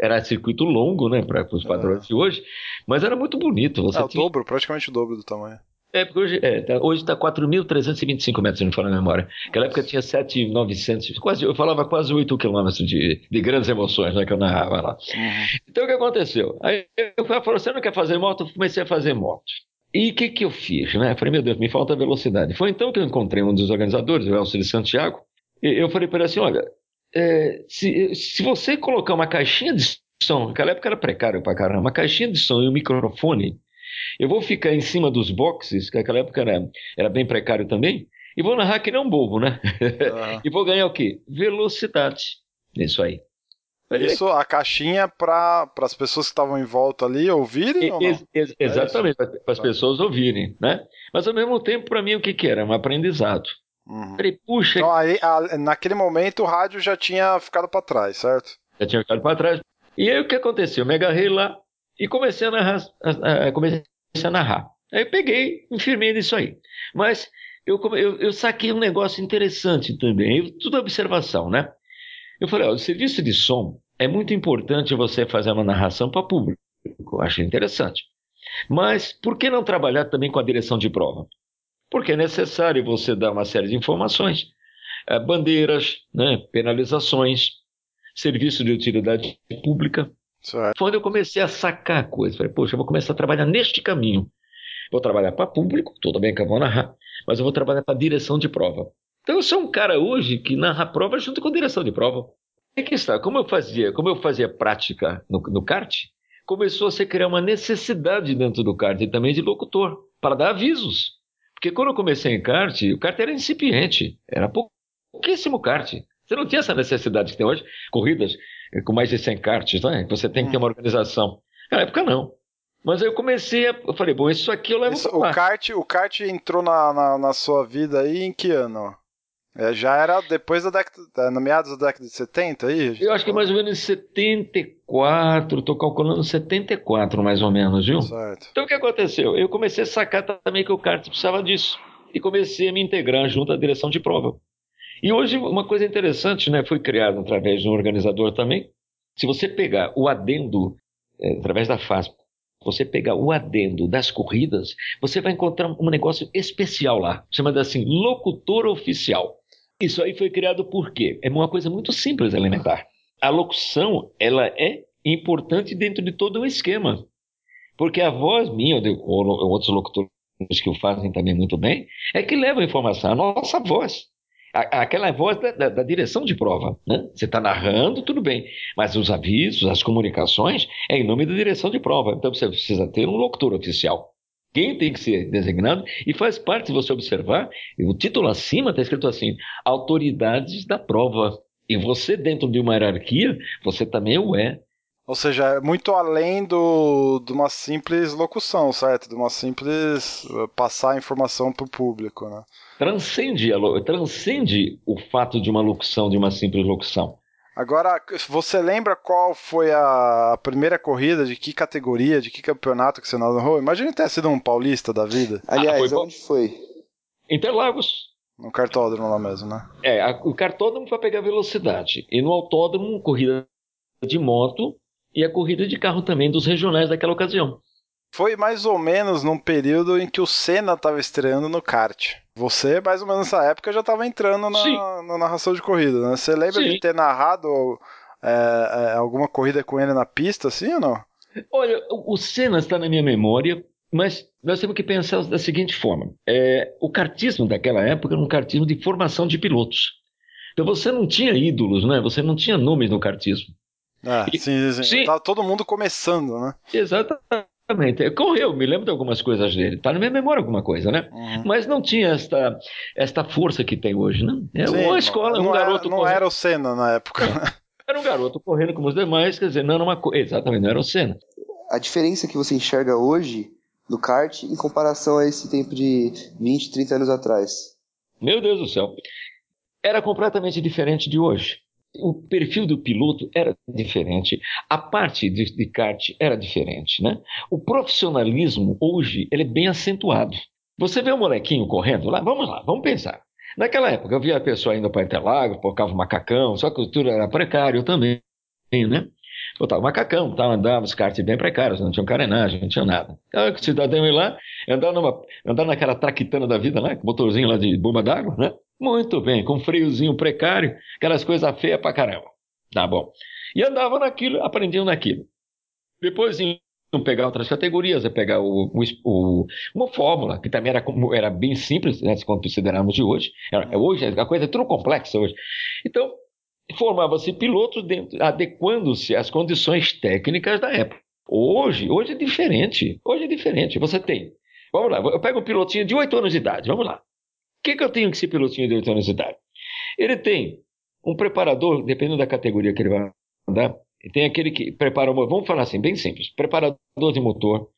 era circuito longo, né? Para os padrões é. de hoje. Mas era muito bonito. Você é, tinha... o dobro, praticamente o dobro do tamanho. É, porque hoje é, tá, está 4.325 metros, se não falar a memória. Naquela época tinha 7.900, quase, eu falava quase 8 quilômetros de, de grandes emoções né, que eu narrava lá. Uhum. Então o que aconteceu? Aí eu falei, você não quer fazer moto? Eu comecei a fazer moto. E o que, que eu fiz? Né? Falei, meu Deus, me falta velocidade. Foi então que eu encontrei um dos organizadores, o Elcio de Santiago, e eu falei para ele assim: olha, é, se, se você colocar uma caixinha de som, naquela época era precário pra caramba, uma caixinha de som e um microfone eu vou ficar em cima dos boxes, que naquela época era, era bem precário também, e vou narrar que nem um bobo, né? Ah. (laughs) e vou ganhar o quê? Velocidade. Isso aí. Isso, a caixinha para as pessoas que estavam em volta ali ouvirem? Ex ex é exatamente, é para as pessoas ouvirem, né? Mas ao mesmo tempo, para mim, o que, que era? Um aprendizado. Uhum. Falei, puxa. Então, aí, a, naquele momento, o rádio já tinha ficado para trás, certo? Já tinha ficado para trás. E aí o que aconteceu? Eu me agarrei lá, e comecei a narrar. A, a, comecei a narrar. Aí eu peguei, enfirmei nisso aí. Mas eu, eu, eu saquei um negócio interessante também, tudo observação, né? Eu falei, ó, o serviço de som é muito importante você fazer uma narração para público. Eu achei interessante. Mas por que não trabalhar também com a direção de prova? Porque é necessário você dar uma série de informações, é, bandeiras, né, penalizações, serviço de utilidade pública. Certo. Quando eu comecei a sacar a coisa, falei, poxa, eu vou começar a trabalhar neste caminho. Vou trabalhar para público, tudo bem que eu vou narrar, mas eu vou trabalhar para direção de prova. Então eu sou um cara hoje que narra prova junto com direção de prova. E que está, como eu fazia, como eu fazia prática no, no kart, começou a se criar uma necessidade dentro do kart e também de locutor, para dar avisos. Porque quando eu comecei em kart, o kart era incipiente, era pouquíssimo kart. Você não tinha essa necessidade que tem hoje, corridas com mais de 100 karts, né? Você tem que ter uma hum. organização. Na época não. Mas aí eu comecei a. Eu falei, bom, isso aqui eu levo isso, o kart, o kart entrou na, na, na, sua vida aí em que ano? É, já era depois da década. No meados da década de 70 aí? Eu acho que mais ou menos em 74, tô calculando 74 mais ou menos, viu? Certo. Então o que aconteceu? Eu comecei a sacar também que o kart precisava disso. E comecei a me integrar junto à direção de prova. E hoje, uma coisa interessante, né? Foi criado através de um organizador também. Se você pegar o adendo, é, através da FASP, você pegar o adendo das corridas, você vai encontrar um negócio especial lá, chamado assim, locutor oficial. Isso aí foi criado por quê? É uma coisa muito simples, elementar. A locução, ela é importante dentro de todo o esquema. Porque a voz minha, ou, ou outros locutores que o fazem também muito bem, é que leva a informação, a nossa voz. Aquela voz da, da, da, direção de prova. Né? Você está narrando, tudo bem. Mas os avisos, as comunicações, é em nome da direção de prova. Então você precisa ter um locutor oficial. Quem tem que ser designado, e faz parte, se você observar, o título acima está escrito assim: autoridades da prova. E você, dentro de uma hierarquia, você também o é. Ou seja, é muito além do, de uma simples locução, certo? De uma simples eh, passar a informação para o público, né? Transcende, transcende o fato de uma locução, de uma simples locução. Agora, você lembra qual foi a primeira corrida, de que categoria, de que campeonato que você narrou? Imagina ter sido um paulista da vida. Aliás, ah, foi onde foi? Interlagos. No cartódromo lá mesmo, né? É, a, o cartódromo foi pegar velocidade. E no autódromo, corrida de moto e a corrida de carro também dos regionais daquela ocasião. Foi mais ou menos num período em que o Senna estava estreando no kart. Você, mais ou menos nessa época, já estava entrando na, na, narração de corrida, né? Você lembra Sim. de ter narrado é, é, alguma corrida com ele na pista, assim ou não? Olha, o Senna está na minha memória, mas nós temos que pensar da seguinte forma: é, o kartismo daquela época era um kartismo de formação de pilotos. Então você não tinha ídolos, né? Você não tinha nomes no kartismo. Ah, e, sim, sim, sim. Tava todo mundo começando, né? Exatamente. Correu, me lembro de algumas coisas dele. Está na minha memória alguma coisa, né? Uhum. Mas não tinha esta, esta força que tem hoje, né? É Sim, uma escola, um garoto. Era, não correndo. era o Senna na época. (laughs) Era um garoto correndo como os demais, quer dizer, não era uma coisa. Exatamente, não era o Senna. A diferença que você enxerga hoje no kart em comparação a esse tempo de 20, 30 anos atrás? Meu Deus do céu. Era completamente diferente de hoje o perfil do piloto era diferente, a parte de, de kart era diferente, né? O profissionalismo hoje ele é bem acentuado. Você vê o um molequinho correndo lá, vamos lá, vamos pensar. Naquela época eu via a pessoa indo para Interlagos, colocava o macacão, só que tudo era precário também, né? Botava macacão, andava os karts bem precários, não tinha carenagem, não tinha nada. Então, o cidadão ia lá, andar, numa, andar naquela traquitana da vida lá, com motorzinho lá de bomba d'água, né? Muito bem, com freiozinho precário, aquelas coisas feias pra caramba. Tá bom. E andavam naquilo, aprendiam naquilo. Depois iam pegar outras categorias, ia pegar o, o, o, uma fórmula, que também era, era bem simples, né, se considerarmos de hoje. Era, hoje a coisa é tudo complexa hoje. Então, formava-se pilotos adequando-se às condições técnicas da época. Hoje, hoje é diferente. Hoje é diferente. Você tem. Vamos lá, eu pego um pilotinho de 8 anos de idade, vamos lá. O que, que eu tenho que ser pilotinho de 8 anos de idade? Ele tem um preparador, dependendo da categoria que ele vai andar, tem aquele que prepara, vamos falar assim, bem simples, preparador de motor,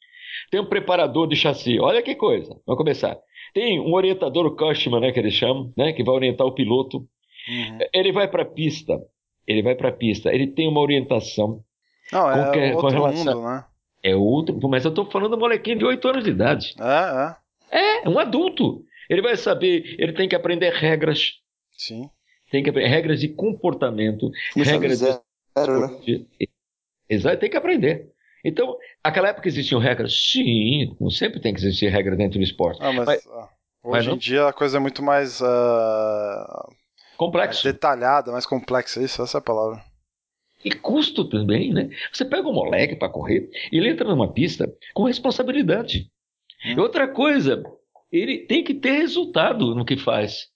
tem um preparador de chassi, olha que coisa, vamos começar. Tem um orientador, o Cushman, né, que eles chamam, né, que vai orientar o piloto. Uhum. Ele vai para a pista, ele vai para a pista, ele tem uma orientação. Não, é com, que, outro com relação, mundo, né? É outro, mas eu estou falando do molequinho de 8 anos de idade. É, é. É, um adulto. Ele vai saber, ele tem que aprender regras. Sim. Tem que aprender regras de comportamento, regras zero, de... Né? Exato, tem que aprender. Então, aquela época existiam regras? Sim, sempre tem que existir regra dentro do esporte. Ah, mas, Mas- ah, mas hoje não- em dia a coisa é muito mais, ah, mais Complexo. detalhada, mais complexa. Isso, essa é a palavra. E custo também, né? Você pega um moleque para correr, ele entra numa pista com responsabilidade. E outra coisa, ele tem que ter resultado no que faz.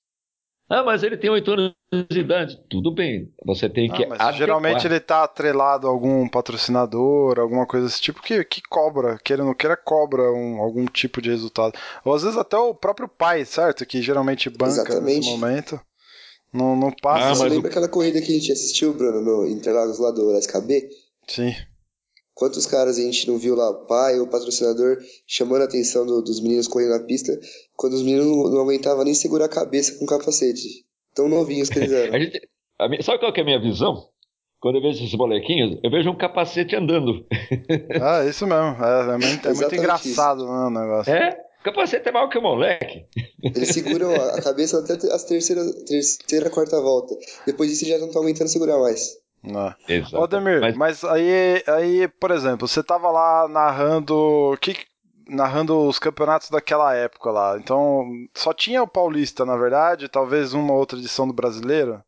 Ah, mas ele tem oito anos de idade. Tudo bem, você tem que Ah, geralmente ele tá atrelado a algum patrocinador, alguma coisa desse tipo que, que cobra, queira ou não queira, cobra um- algum tipo de resultado. Ou às vezes até o próprio pai, certo? Que geralmente banca Exatamente. nesse momento. Não, não passa. Ah, Você mas lembra aquela corrida que a gente assistiu, Bruno, no Interlagos lá do SKB? Sim. Quantos caras a gente não viu lá, o pai, o patrocinador, chamando a atenção do- dos meninos correndo na pista, quando os meninos não, não aguentavam nem segurar a cabeça com o capacete. Tão novinhos que eles (laughs) A eram. gente- a minha- sabe qual que é a minha visão? Quando eu vejo esses molequinhos, eu vejo um capacete andando. (laughs) Ah, isso mesmo. É, é muito, é muito engraçado né, o negócio. É? Capacete é maior que o moleque. (laughs) Eles seguram a a cabeça até as terceira, terceira, quarta volta. Depois disso já não estão aguentando segurar mais. Não. Exato. Ô, Demir, Mas- mas, aí, aí, por exemplo, você tava lá narrando. Que, narrando os campeonatos daquela época lá. Então, só tinha o Paulista, na verdade, talvez uma outra edição do brasileiro.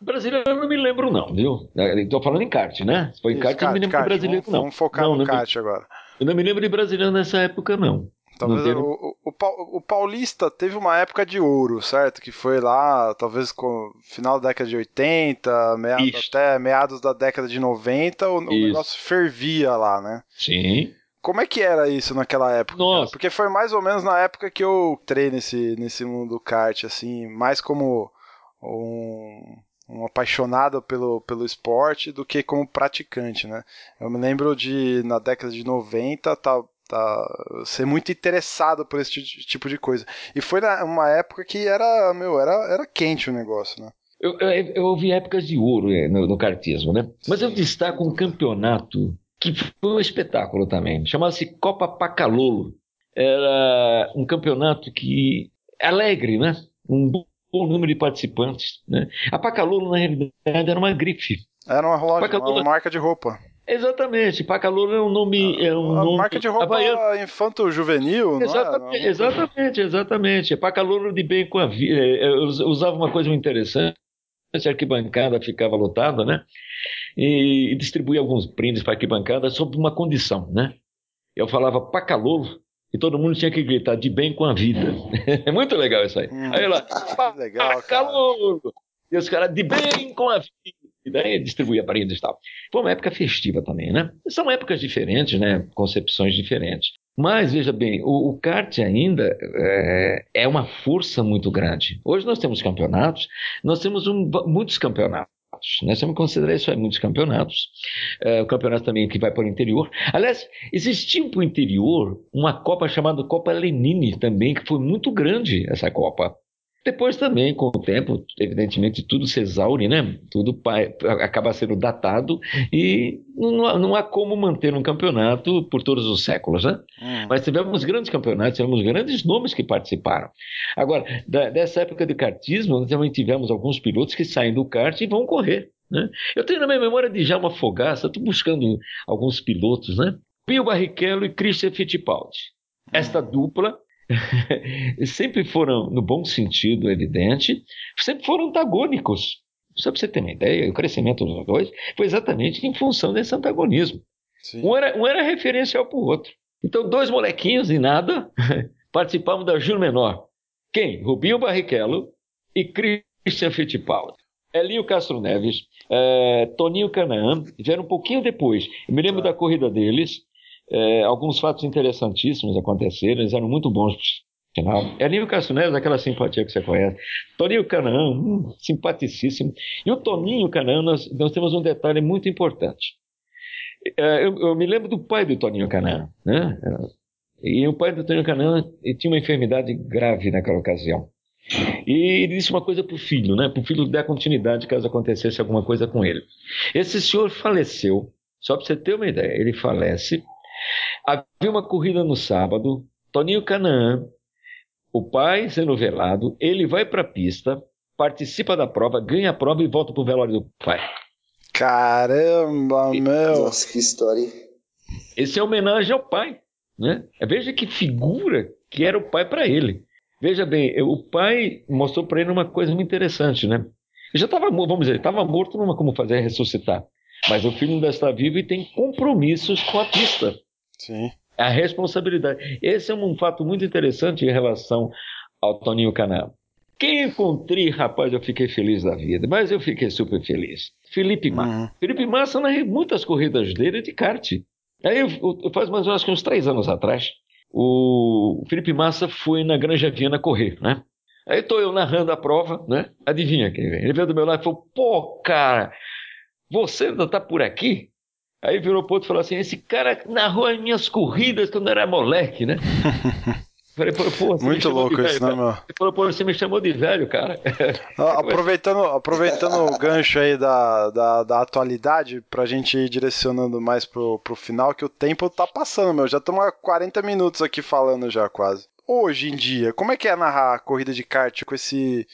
Brasileiro eu não me lembro, não, viu? Estou falando em kart, né? Se foi em Isso, kart, eu não me lembro kart. brasileiro, vamos, não. Vamos focar Não, no não me- kart agora. Eu não me lembro de brasileiro nessa época, não. Talvez tem- o, o, o Pau- o Paulista teve uma época de ouro, certo? Que foi lá, talvez com final da década de 80, meados, Isso. até meados da década de 90, o, o negócio fervia lá, né? Sim. Como é que era isso naquela época? Nossa. Porque foi mais ou menos na época que eu entrei nesse, nesse mundo do kart, assim, mais como um, um apaixonado pelo, pelo esporte do que como praticante, né? Eu me lembro de, na década de 90, tá, tá, ser muito interessado por esse ti- tipo de coisa. E foi uma época que era, meu, era, era quente o negócio, né? Eu, eu, eu ouvi épocas de ouro é, no, no kartismo, né? Mas eu destaco um campeonato que foi um espetáculo também. Chamava-se Copa Pacalolo. Era um campeonato que alegre, né? Um bom número de participantes, né? A Pacalolo, na realidade, era uma grife. Era uma loja, Pacalolo- uma marca de roupa. Exatamente. Pacalolo é um nome... É um a nome marca de roupa havaiano. infanto-juvenil, não é? Exatamente, exatamente, exatamente. Pacalolo de bem com a vida. Eu usava uma coisa muito interessante. A arquibancada ficava lotada, né? E, e distribuía alguns brindes para a arquibancada sob uma condição, né? Eu falava Pacalolo e todo mundo tinha que gritar de bem com a vida. (laughs) É muito legal isso aí. Hum. Aí cara. Pacalolo! E os caras de bem com a vida. Daí distribuía brindes e tal. Foi uma época festiva também, né? São épocas diferentes, né? Concepções diferentes. Mas, veja bem, o, o kart ainda é, é uma força muito grande. Hoje nós temos campeonatos, nós temos um- muitos campeonatos. Nós temos que considerar isso aí, muitos campeonatos. É, o campeonato também que vai para o interior. Aliás, existiu para o interior uma Copa chamada Copa Lenine também, que foi muito grande essa Copa. Depois também, com o tempo, evidentemente, tudo se exaure, né? Tudo acaba sendo datado e não, há- não há como manter um campeonato por todos os séculos, né? Hum. Mas tivemos grandes campeonatos, tivemos grandes nomes que participaram. Agora, da- dessa época de kartismo, nós também tivemos alguns pilotos que saem do kart e vão correr. Né? Eu tenho na minha memória de Djalma Fogaça, estou buscando alguns pilotos, né? Pio Barrichello e Christian Fittipaldi. Esta dupla (laughs) sempre foram, no bom sentido, evidente, sempre foram antagônicos. Só para você ter uma ideia, o crescimento dos dois foi exatamente em função desse antagonismo. Sim. Um era, um era referencial para o outro. Então, dois molequinhos e nada (laughs) participavam da Júnior Menor. Quem? Rubinho Barrichello e Christian Fittipaldi. Elinho Castro Neves, eh, Toninho Canaã, vieram um pouquinho depois. Eu me lembro da corrida deles. Eh, alguns fatos interessantíssimos aconteceram, eles eram muito bons. Elinho Castro Neves, aquela simpatia que você conhece. Toninho Canaã, hum, simpaticíssimo. E o Toninho Canaã, nós, nós temos um detalhe muito importante. É, eu, eu me lembro do pai do Toninho Canaã, né? E o pai do Toninho Canaã tinha uma enfermidade grave naquela ocasião. E ele disse uma coisa para o filho, né? Para o filho dar continuidade caso acontecesse alguma coisa com ele. Esse senhor faleceu, só para você ter uma ideia, ele falece. Havia uma corrida no sábado, Toninho Canaã, o pai sendo velado, ele vai para a pista, participa da prova, ganha a prova e volta para o velório do pai. Caramba, meu. Nossa, que história? Esse é homenagem ao pai. Né? Veja que figura que era o pai para ele. Veja bem, o pai mostrou para ele uma coisa muito interessante, né? Ele já estava, vamos dizer, estava morto, não como fazer ressuscitar. Mas o filho ainda está vivo e tem compromissos com a pista. Sim. A responsabilidade. Esse é um fato muito interessante em relação ao Toninho Canal. Quem encontrei, rapaz, eu fiquei feliz da vida, mas eu fiquei super feliz. Felipe Massa. Uhum. Felipe Massa, narrei muitas corridas dele de kart. Aí, eu, eu, faz mais ou menos uns três anos atrás, o Felipe Massa foi na Granja Viana correr, né? Aí tô eu narrando a prova, né? Adivinha quem vem? Ele veio do meu lado e falou: pô, cara, você ainda tá por aqui? Aí virou pro outro e falou assim: esse cara narrou as minhas corridas quando era moleque, né? (laughs) Falei, pô, Muito louco isso, né, meu? Ele falou, pô, você me chamou de velho, cara. aproveitando, aproveitando o gancho aí da, da, da atualidade, pra gente ir direcionando mais pro, pro final, que o tempo tá passando, meu. Já estamos há 40 minutos aqui falando já, quase. Hoje em dia, como é que é narrar a corrida de kart com esse,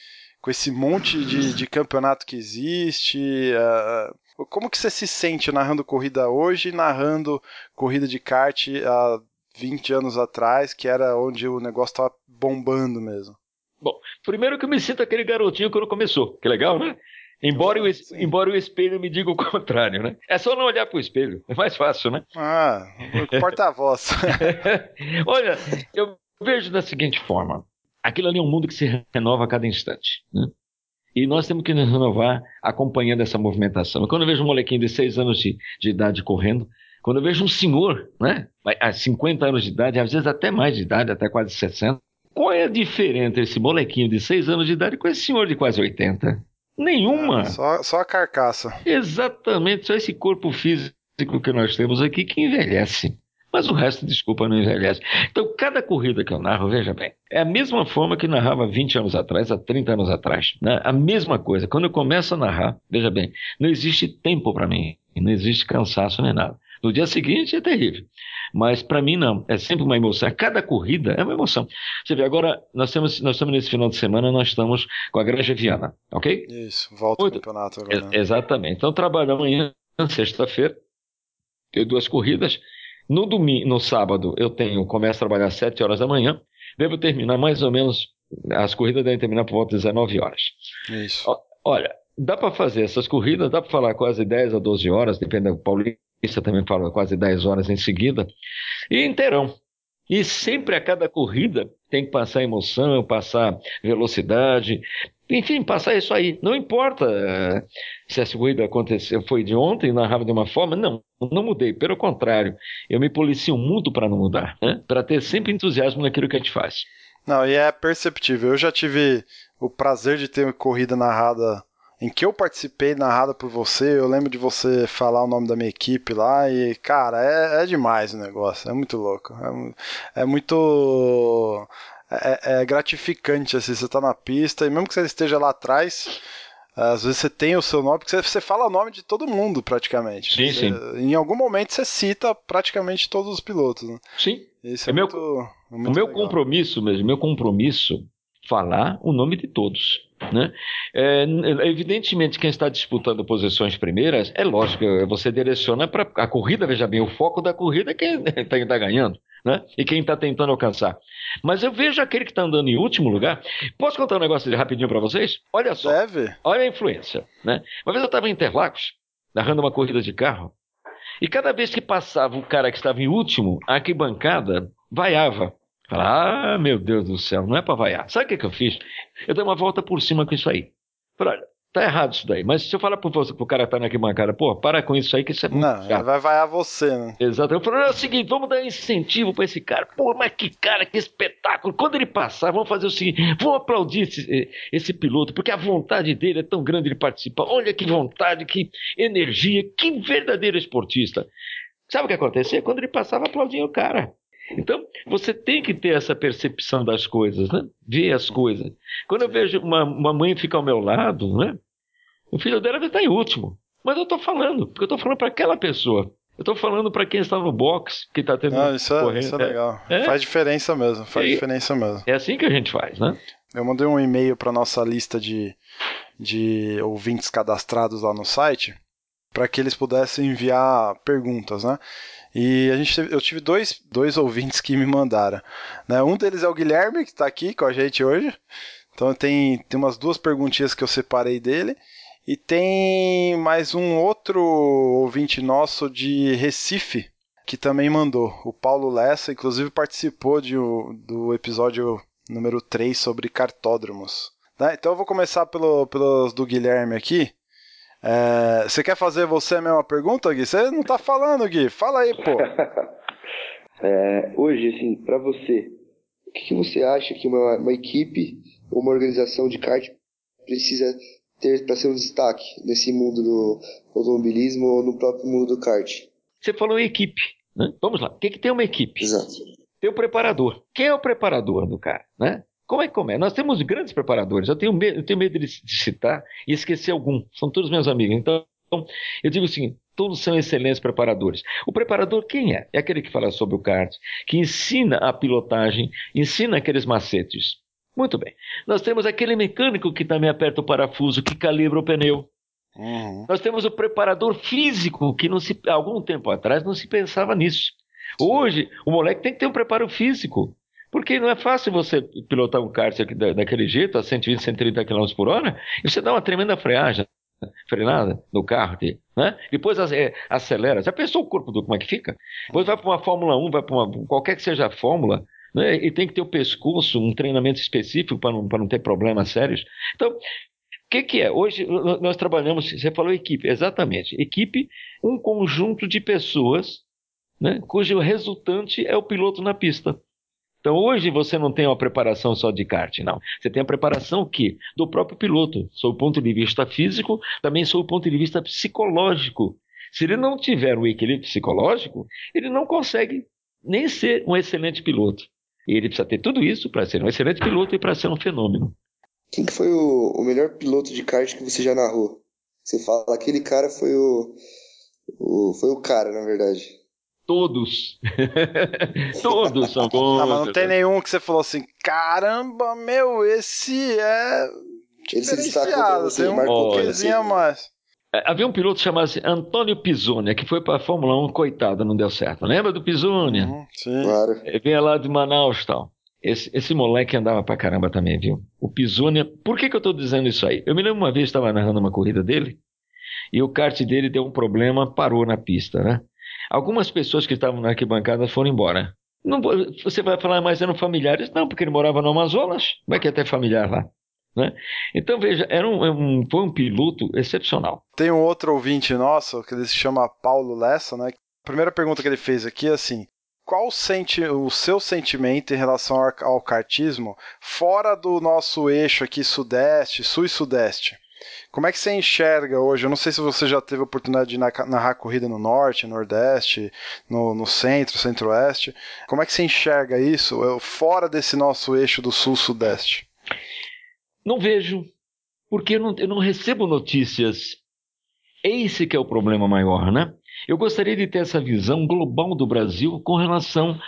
com esse monte de, de campeonato que existe? Uh, como que você se sente narrando corrida hoje e narrando corrida de kart há 20 anos atrás, que era onde o negócio tava bombando mesmo? Bom, primeiro que eu me sinto aquele garotinho quando começou. Que legal, né? Embora o, embora o espelho me diga o (laughs) contrário, né? É só não olhar para o espelho, é mais fácil, né? Ah, porta-voz. (laughs) Olha, eu vejo da seguinte forma: aquilo ali é um mundo que se renova a cada instante. Né? E nós temos que nos renovar acompanhando essa movimentação. Quando eu vejo um molequinho de 6 anos de, de idade correndo, quando eu vejo um senhor, né, há 50 anos de idade, às vezes até mais de idade, até quase 60, qual é a diferença entre esse molequinho de 6 anos de idade com esse senhor de quase 80? Nenhuma. É, só, só a carcaça. Exatamente, só esse corpo físico que nós temos aqui que envelhece. Mas o resto, desculpa, não envelhece. Então, cada corrida que eu narro, veja bem, é a mesma forma que narrava 20 anos atrás, há 30 anos atrás. Né? A mesma coisa. Quando eu começo a narrar, veja bem, não existe tempo para mim, não existe cansaço nem nada. No dia seguinte é terrível. Mas para mim não, é sempre uma emoção. Cada corrida é uma emoção. Você vê, agora nós temos, nós estamos nesse final de semana, nós estamos com a Granja Viana, ok? Isso, volta ao campeonato agora. É, exatamente. Então trabalho amanhã, sexta-feira, tenho duas corridas. No domingo, no sábado, eu tenho, começo a trabalhar às 7 horas da manhã, devo terminar mais ou menos, as corridas devem terminar por volta de 19 horas. Isso. Olha, dá para fazer essas corridas, dá para falar quase 10 a 12 horas, depende do você também fala quase 10 horas em seguida, e inteirão. E sempre a cada corrida tem que passar emoção, passar velocidade, enfim, passar isso aí. Não importa uh, se essa corrida aconteceu, foi de ontem, narrava de uma forma, não, não mudei. Pelo contrário, eu me policio muito para não mudar, né? para ter sempre entusiasmo naquilo que a gente faz. Não, e é perceptível. Eu já tive o prazer de ter uma corrida narrada em que eu participei, narrada por você. Eu lembro de você falar o nome da minha equipe lá e, cara, é, é demais o negócio. É muito louco. É, é muito. É, é, gratificante assim, você tá na pista e mesmo que você esteja lá atrás. Às vezes você tem o seu nome, porque você, fala o nome de todo mundo praticamente. Sim, você, sim. Em algum momento você cita praticamente todos os pilotos. Né? Sim. Isso é, é muito, meu, muito o meu legal. compromisso mesmo, meu compromisso, falar o nome de todos. Né? É, evidentemente, quem está disputando posições primeiras, é lógico, você direciona para a corrida, veja bem, o foco da corrida é quem (laughs) está ganhando. Né? E quem está tentando alcançar. Mas eu vejo aquele que está andando em último lugar. Posso contar um negócio rapidinho para vocês? Olha só. Deve. Olha a influência. Né? Uma vez eu estava em Interlagos, narrando uma corrida de carro, e cada vez que passava o cara que estava em último, a arquibancada vaiava. Ah, meu Deus do céu, não é para vaiar. Sabe o que, que eu fiz? Eu dei uma volta por cima com isso aí. Falei, olha, tá errado isso daí. Mas se eu falar pro, você, pro cara que tá na arquibancada, pô, para com isso aí que isso é muito Não, chato. vai vaiar você, né? Exato. Eu falei, é o seguinte, vamos dar incentivo para esse cara. Pô, mas que cara, que espetáculo. Quando ele passar, vamos fazer o seguinte, vamos aplaudir esse, esse piloto, porque a vontade dele é tão grande de participar. Olha que vontade, que energia, que verdadeiro esportista. Sabe o que acontecia? Quando ele passava, aplaudia o cara. Então, você tem que ter essa percepção das coisas, né? Ver as coisas. Quando eu vejo uma, uma mãe ficar ao meu lado, né? O filho dela vai estar em último. Mas eu estou falando, porque eu estou falando para aquela pessoa. Eu estou falando para quem está no box, que está tendo. Não, isso é, isso é legal. É? Faz diferença mesmo, faz diferença mesmo. É assim que a gente faz, né? Eu mandei um e-mail para nossa lista de, de ouvintes cadastrados lá no site, para que eles pudessem enviar perguntas, né? E a gente teve, eu tive dois, dois ouvintes que me mandaram. Né? Um deles é o Guilherme, que está aqui com a gente hoje. Então tem, tem umas duas perguntinhas que eu separei dele. E tem mais um outro ouvinte nosso de Recife, que também mandou. O Paulo Lessa, inclusive participou de, do episódio número 3 sobre cartódromos. Né? Então eu vou começar pelo, pelos do Guilherme aqui. É, você quer fazer você a mesma pergunta, Gui? Você não tá falando, Gui. Fala aí, pô. (laughs) é, hoje, assim, para você, o que, que, você acha que uma, uma equipe, uma organização de kart precisa ter para ser um destaque nesse mundo do automobilismo ou no próprio mundo do kart? Você falou equipe, né? Vamos lá. O que, que tem uma equipe? Exato. Tem o preparador. Quem é o preparador do cara, né? Como é que começa? Nós temos grandes preparadores. Eu tenho medo, eu tenho medo de, citar e esquecer algum. São todos meus amigos. Então, eu digo seguinte: todos são excelentes preparadores. O preparador quem é? É aquele que fala sobre o kart, que ensina a pilotagem, ensina aqueles macetes. Muito bem. Nós temos aquele mecânico que também aperta o parafuso, que calibra o pneu. Uhum. Nós temos o preparador físico, que não se, algum tempo atrás não se pensava nisso. Hoje, o moleque tem que ter um preparo físico. Porque não é fácil você pilotar um kart daquele jeito, a 120, 130 km por hora, e você dá uma tremenda freagem, frenada no carro, né? depois acelera. Já pensou o corpo do como é que fica? Depois vai para uma Fórmula 1, vai para qualquer que seja a fórmula, né? e tem que ter o pescoço, um treinamento específico para não, não ter problemas sérios. Então, o que, que é? Hoje nós trabalhamos, você falou equipe, exatamente. Equipe, um conjunto de pessoas né, cujo resultante é o piloto na pista. Então hoje você não tem uma preparação só de kart, não. Você tem a preparação que do próprio piloto, sob o ponto de vista físico, também sob o ponto de vista psicológico. Se ele não tiver um equilíbrio psicológico, ele não consegue nem ser um excelente piloto. E ele precisa ter tudo isso para ser um excelente piloto e para ser um fenômeno. Quem que foi o, o, melhor piloto de kart que você já narrou? Você fala, aquele cara foi o, o foi o cara, na verdade. Todos. (laughs) Todos são bons. Não, mas não tem nenhum que você falou assim, caramba, meu, esse é diferenciado, tem um pouquinho a mais. É, havia um piloto chamado Antônio Pisonia, que foi para a Fórmula 1, coitado, não deu certo. Lembra do Pisonia? Uhum, sim. Claro. Ele vinha lá de Manaus tal. Esse, esse moleque andava pra caramba também, viu? O Pisonia. Por que, que eu tô dizendo isso aí? Eu me lembro uma vez, estava narrando uma corrida dele, e o kart dele deu um problema, parou na pista, né? Algumas pessoas que estavam na arquibancada foram embora. Não, você vai falar, mas eram familiares? Não, porque ele morava no Amazonas. Como é que é ter familiar lá? Né? Então, veja, era um, um, foi um piloto excepcional. Tem um outro ouvinte nosso, que ele se chama Paulo Lessa, né? A primeira pergunta que ele fez aqui é assim: qual sente, o seu sentimento em relação ao, kartismo fora do nosso eixo aqui sudeste, sul e sudeste? Como é que você enxerga hoje? Eu não sei se você já teve a oportunidade de narrar corrida no norte, nordeste, no, no centro, centro-oeste. Como é que você enxerga isso eh, fora desse nosso eixo do sul-sudeste? Não vejo, porque eu não, eu não recebo notícias. Esse que é o problema maior, né? Eu gostaria de ter essa visão global do Brasil com relação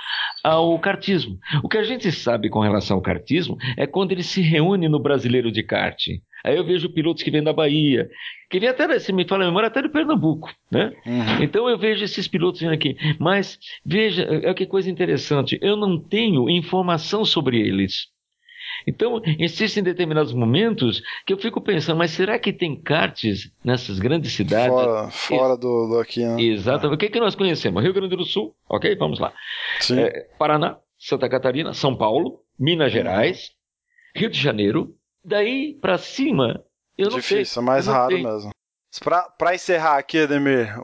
ao cartismo. O que a gente sabe com relação ao cartismo é quando ele se reúne no Brasileiro de Kart. Aí eu vejo pilotos que vêm da Bahia, que vêm até, se me fala a memória, até de Pernambuco, né? Uhum. Então eu vejo esses pilotos vindo aqui. Mas veja, é que coisa interessante, eu não tenho informação sobre eles. Então, existem determinados momentos que eu fico pensando, mas será que tem karts nessas grandes cidades? Fora, fora do, do aqui, né? Exatamente. O que, é que nós conhecemos? Rio Grande do Sul, ok? Vamos lá. É, Paraná, Santa Catarina, São Paulo, Minas Gerais, Rio de Janeiro. Daí para cima, eu não Difícil, sei. é mais raro sei. mesmo. Para encerrar aqui, Ademir,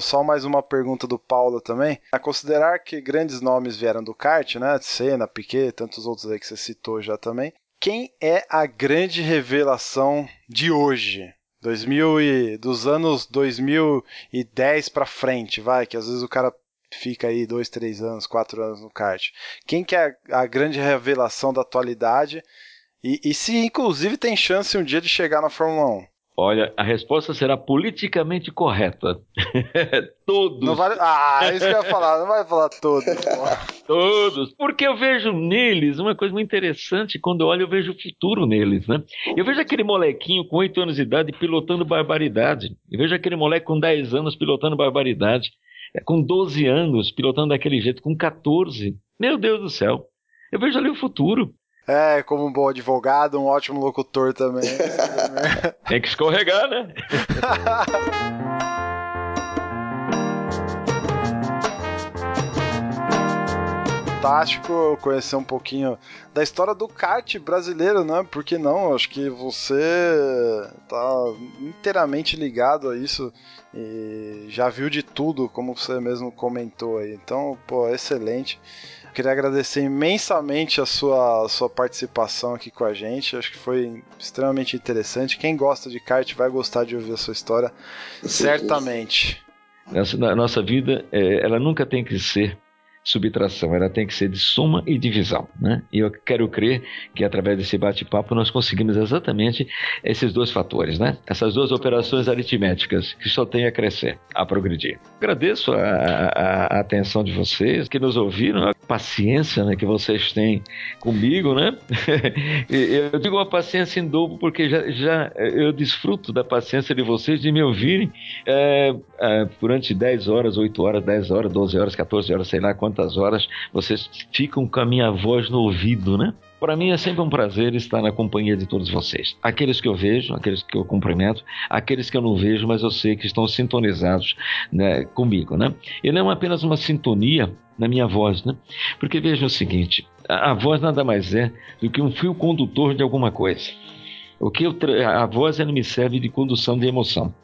só mais uma pergunta do Paulo também. A considerar que grandes nomes vieram do kart, né? Senna, Piquet, tantos outros aí que você citou já também. Quem é a grande revelação de hoje? 2000 e, dos anos 2010 para frente, vai, que às vezes o cara fica aí dois, três anos, quatro anos no kart. Quem que é a grande revelação da atualidade? E, e se inclusive tem chance um dia de chegar na Fórmula 1? Olha, a resposta será politicamente correta. (laughs) todos. Não vale... Ah, é isso que eu ia falar, não vai falar todos. (laughs) todos. Porque eu vejo neles uma coisa muito interessante. Quando eu olho, eu vejo o futuro neles, né? Eu vejo aquele molequinho com 8 anos de idade pilotando barbaridade. Eu vejo aquele moleque com 10 anos pilotando barbaridade. é, com 12 anos, pilotando daquele jeito, com 14. Meu Deus do céu. Eu vejo ali o futuro. É, como um bom advogado, um ótimo locutor também. (laughs) Tem que escorregar, né? (laughs) fantástico conhecer um pouquinho da história do kart brasileiro, né? Por que não? Acho que você tá inteiramente ligado a isso e já viu de tudo, como você mesmo comentou aí. Então, pô, excelente. Queria agradecer imensamente a sua, a sua participação aqui com a gente. Acho que foi extremamente interessante. Quem gosta de kart vai gostar de ouvir a sua história, certamente. Nossa, nossa vida, é, ela nunca tem que ser subtração, ela tem que ser de soma e divisão. Né? E eu quero crer que através desse bate-papo nós conseguimos exatamente esses dois fatores, né? essas duas operações aritméticas que só tem a crescer, a progredir. Agradeço a, a, a atenção de vocês que nos ouviram, paciência né, que vocês têm comigo. Né? (laughs) eu digo uma paciência em dobro porque já, já eu desfruto da paciência de vocês de me ouvirem é, é, durante 10 horas, 8 horas, 10 horas, 12 horas, 14 horas, sei lá quantas horas vocês ficam com a minha voz no ouvido, né? Para mim é sempre um prazer estar na companhia de todos vocês. Aqueles que eu vejo, aqueles que eu cumprimento, aqueles que eu não vejo, mas eu sei que estão sintonizados né, comigo, né? E não é apenas uma sintonia na minha voz, né? Porque veja o seguinte, a, a voz nada mais é do que um fio condutor de alguma coisa. O que a voz ela me serve de condução de emoção.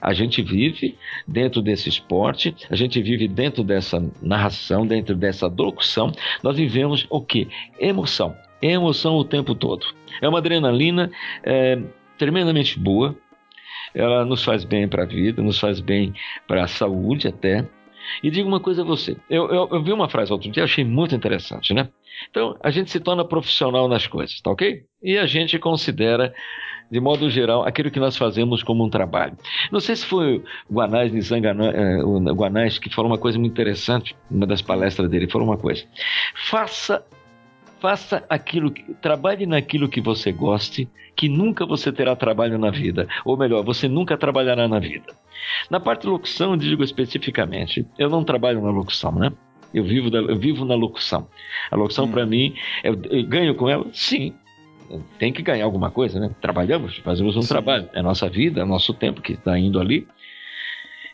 A gente vive dentro desse esporte, a gente vive dentro dessa narração, dentro dessa locução, nós vivemos o que? Emoção. Emoção o tempo todo. É uma adrenalina é, tremendamente boa, ela nos faz bem para a vida, nos faz bem para a saúde até. E digo uma coisa a você, eu, eu, eu vi uma frase outro dia, achei muito interessante, né? Então, a gente se torna profissional nas coisas, tá ok? E a gente considera de modo geral, aquilo que nós fazemos como um trabalho. Não sei se foi o Guanais, eh, o Guanais que falou uma coisa muito interessante, uma das palestras dele, falou uma coisa. Faça faça aquilo que trabalhe naquilo que você goste, que nunca você terá trabalho na vida, ou melhor, você nunca trabalhará na vida. Na parte de locução, eu digo especificamente, eu não trabalho na locução, né? Eu vivo, da, eu vivo na locução. A locução hum. para mim, eu, eu ganho com ela, sim, tem que ganhar alguma coisa, né? Trabalhamos, fazemos um Sim. trabalho. É nossa vida, é nosso tempo que está indo ali.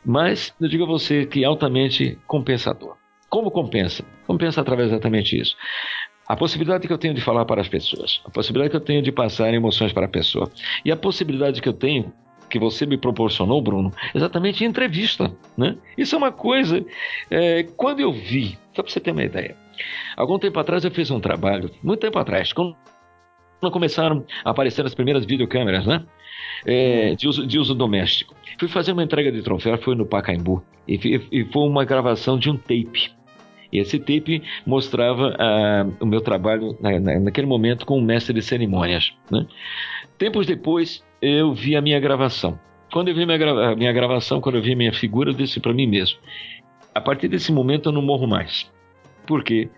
Mas eu digo a você que é altamente compensador. Como compensa? Compensa através exatamente isso. A possibilidade que eu tenho de falar para as pessoas, a possibilidade que eu tenho de passar emoções para a pessoa, e a possibilidade que eu tenho, que você me proporcionou, Bruno, exatamente entrevista. Né? Isso é uma coisa. É, quando eu vi, só para você ter uma ideia, algum tempo atrás eu fiz um trabalho, muito tempo atrás, quando começaram a aparecer as primeiras videocâmeras, né? É, de, uso, de uso doméstico. Fui fazer uma entrega de troféu, foi no Pacaembu, e, e foi uma gravação de um tape. Esse tape mostrava ah, o meu trabalho na, na, naquele momento com o mestre de cerimônias. Né? Tempos depois, eu vi a minha gravação. Quando eu vi minha, minha gravação, quando eu vi minha figura, eu disse para mim mesmo: a partir desse momento eu não morro mais. Porque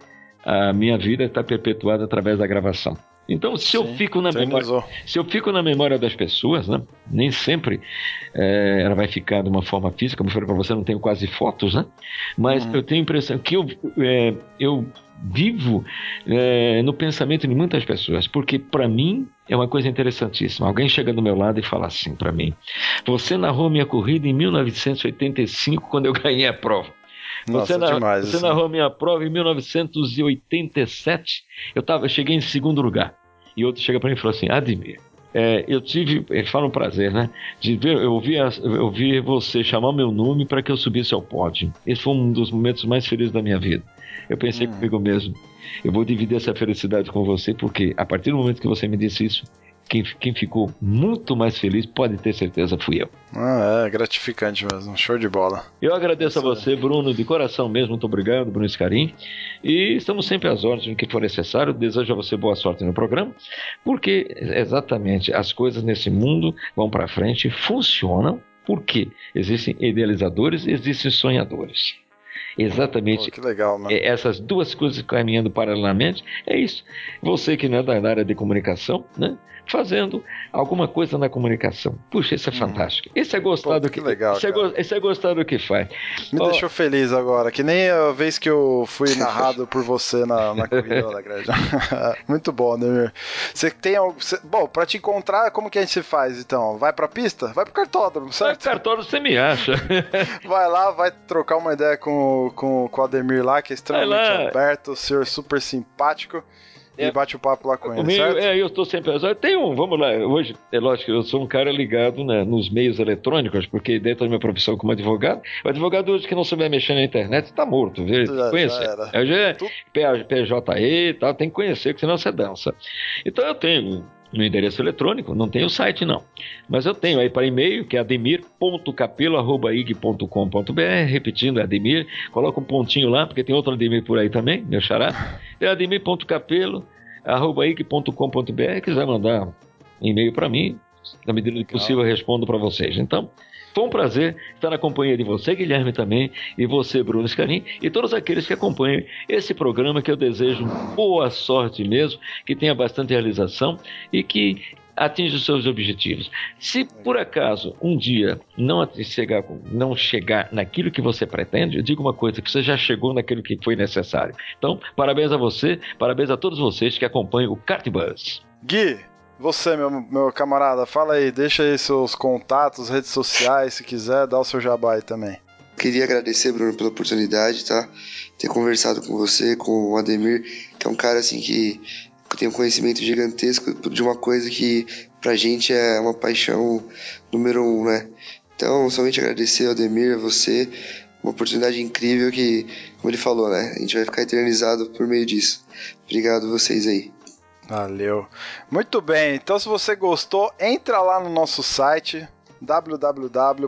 a minha vida está perpetuada através da gravação. Então, se Sim, eu fico na memória, se eu fico na memória das pessoas, né, nem sempre é, ela vai ficar de uma forma física. Como eu falei para você, não tenho quase fotos, né? Mas uhum. eu tenho a impressão que eu, é, eu vivo é, no pensamento de muitas pessoas, porque para mim é uma coisa interessantíssima. Alguém chega do meu lado e fala assim para mim: "Você narrou minha corrida em 1985 quando eu ganhei a prova." Nossa, você, demais, você assim. narrou minha prova em 1987. Eu, tava, eu cheguei em segundo lugar. E outro chega para mim e falou assim: Admir, é, eu tive, ele fala um prazer, né? De ver, eu ouvi, eu ouvi você chamar meu nome para que eu subisse ao pódio. Esse foi um dos momentos mais felizes da minha vida. Eu pensei hum. comigo mesmo, eu vou dividir essa felicidade com você, porque a partir do momento que você me disse isso, quem, quem ficou muito mais feliz, pode ter certeza, fui eu. Ah, é gratificante mesmo, show de bola. Eu agradeço Isso a você, Bruno, de coração mesmo, muito obrigado, Bruno Scarim. E estamos sempre às ordens no que for necessário. Desejo a você boa sorte no programa, porque exatamente as coisas nesse mundo vão para frente, funcionam, porque existem idealizadores, existem sonhadores. Exatamente Pô, legal, é, essas duas coisas caminhando paralelamente. É isso. Você que não é da área de comunicação, né? fazendo alguma coisa na comunicação. Puxa, isso é hum. fantástico. Esse é gostar Pô, do que, que legal, esse, é, esse é gostar do que faz. Me oh, deixou feliz agora, que nem a vez que eu fui (laughs) narrado por você na, na corrida da igreja. (laughs) Muito bom, né? Você tem você, bom, para te encontrar, como que a gente faz então? Vai pra pista? Vai pro cartódromo, certo? Vai pro cartódromo, você me acha. (laughs) vai lá, vai trocar uma ideia com, com, com o Ademir lá, que é extremamente aberto, o senhor super simpático e bate o papo lá com ele, meio, certo? É, eu estou sempre... Tem um, vamos lá, hoje, é lógico, eu sou um cara ligado né, nos meios eletrônicos, porque dentro da minha profissão como advogado, o advogado hoje que não souber mexer na internet está morto, viu? Já, conhecer. Já é PJE e tal, tem que conhecer, porque senão você dança. Então eu tenho no endereço eletrônico, não tem o site não. Mas eu tenho aí para e-mail, que é ademir.capelo.ig.com.br, repetindo, é Ademir, coloca um pontinho lá, porque tem outro Ademir por aí também, meu xará. É ademir.capelo.ig.com.br, quiser mandar um e-mail para mim, na medida do possível eu respondo para vocês. Então, foi um prazer estar na companhia de você, Guilherme, também, e você, Bruno Scanin, e todos aqueles que acompanham esse programa que eu desejo boa sorte mesmo, que tenha bastante realização e que atinja os seus objetivos. Se por acaso um dia não chegar, não chegar naquilo que você pretende, eu digo uma coisa, que você já chegou naquilo que foi necessário. Então, parabéns a você, parabéns a todos vocês que acompanham o Cartbus. Gui, você, meu, meu camarada, fala aí, deixa aí seus contatos, redes sociais, se quiser, dá o seu jabá aí também. Queria agradecer, Bruno, pela oportunidade, tá? Ter conversado com você, com o Ademir, que é um cara assim que tem um conhecimento gigantesco de uma coisa que pra gente é uma paixão número um, né? Então, somente agradecer ao Ademir, a você, uma oportunidade incrível que, como ele falou, né? A gente vai ficar eternizado por meio disso. Obrigado vocês aí. Valeu. Muito bem, então se você gostou, entra lá no nosso site www.cart.bus.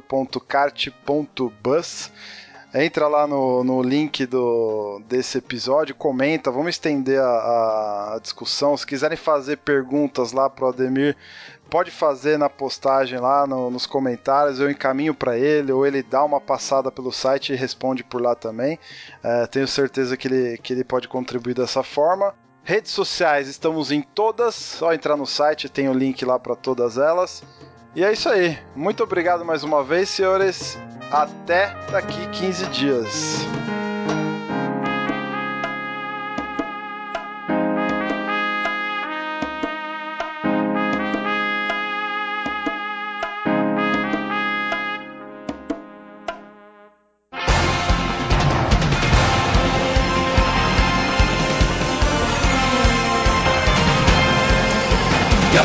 Entra lá no, no link do, desse episódio, comenta, vamos estender a, a discussão. Se quiserem fazer perguntas lá pro Ademir, pode fazer na postagem lá no, nos comentários, eu encaminho para ele, ou ele dá uma passada pelo site e responde por lá também. É, tenho certeza que ele, que ele pode contribuir dessa forma. Redes sociais, estamos em todas. Só entrar no site, tem o link lá para todas elas. E é isso aí. Muito obrigado mais uma vez, senhores. Até daqui 15 dias.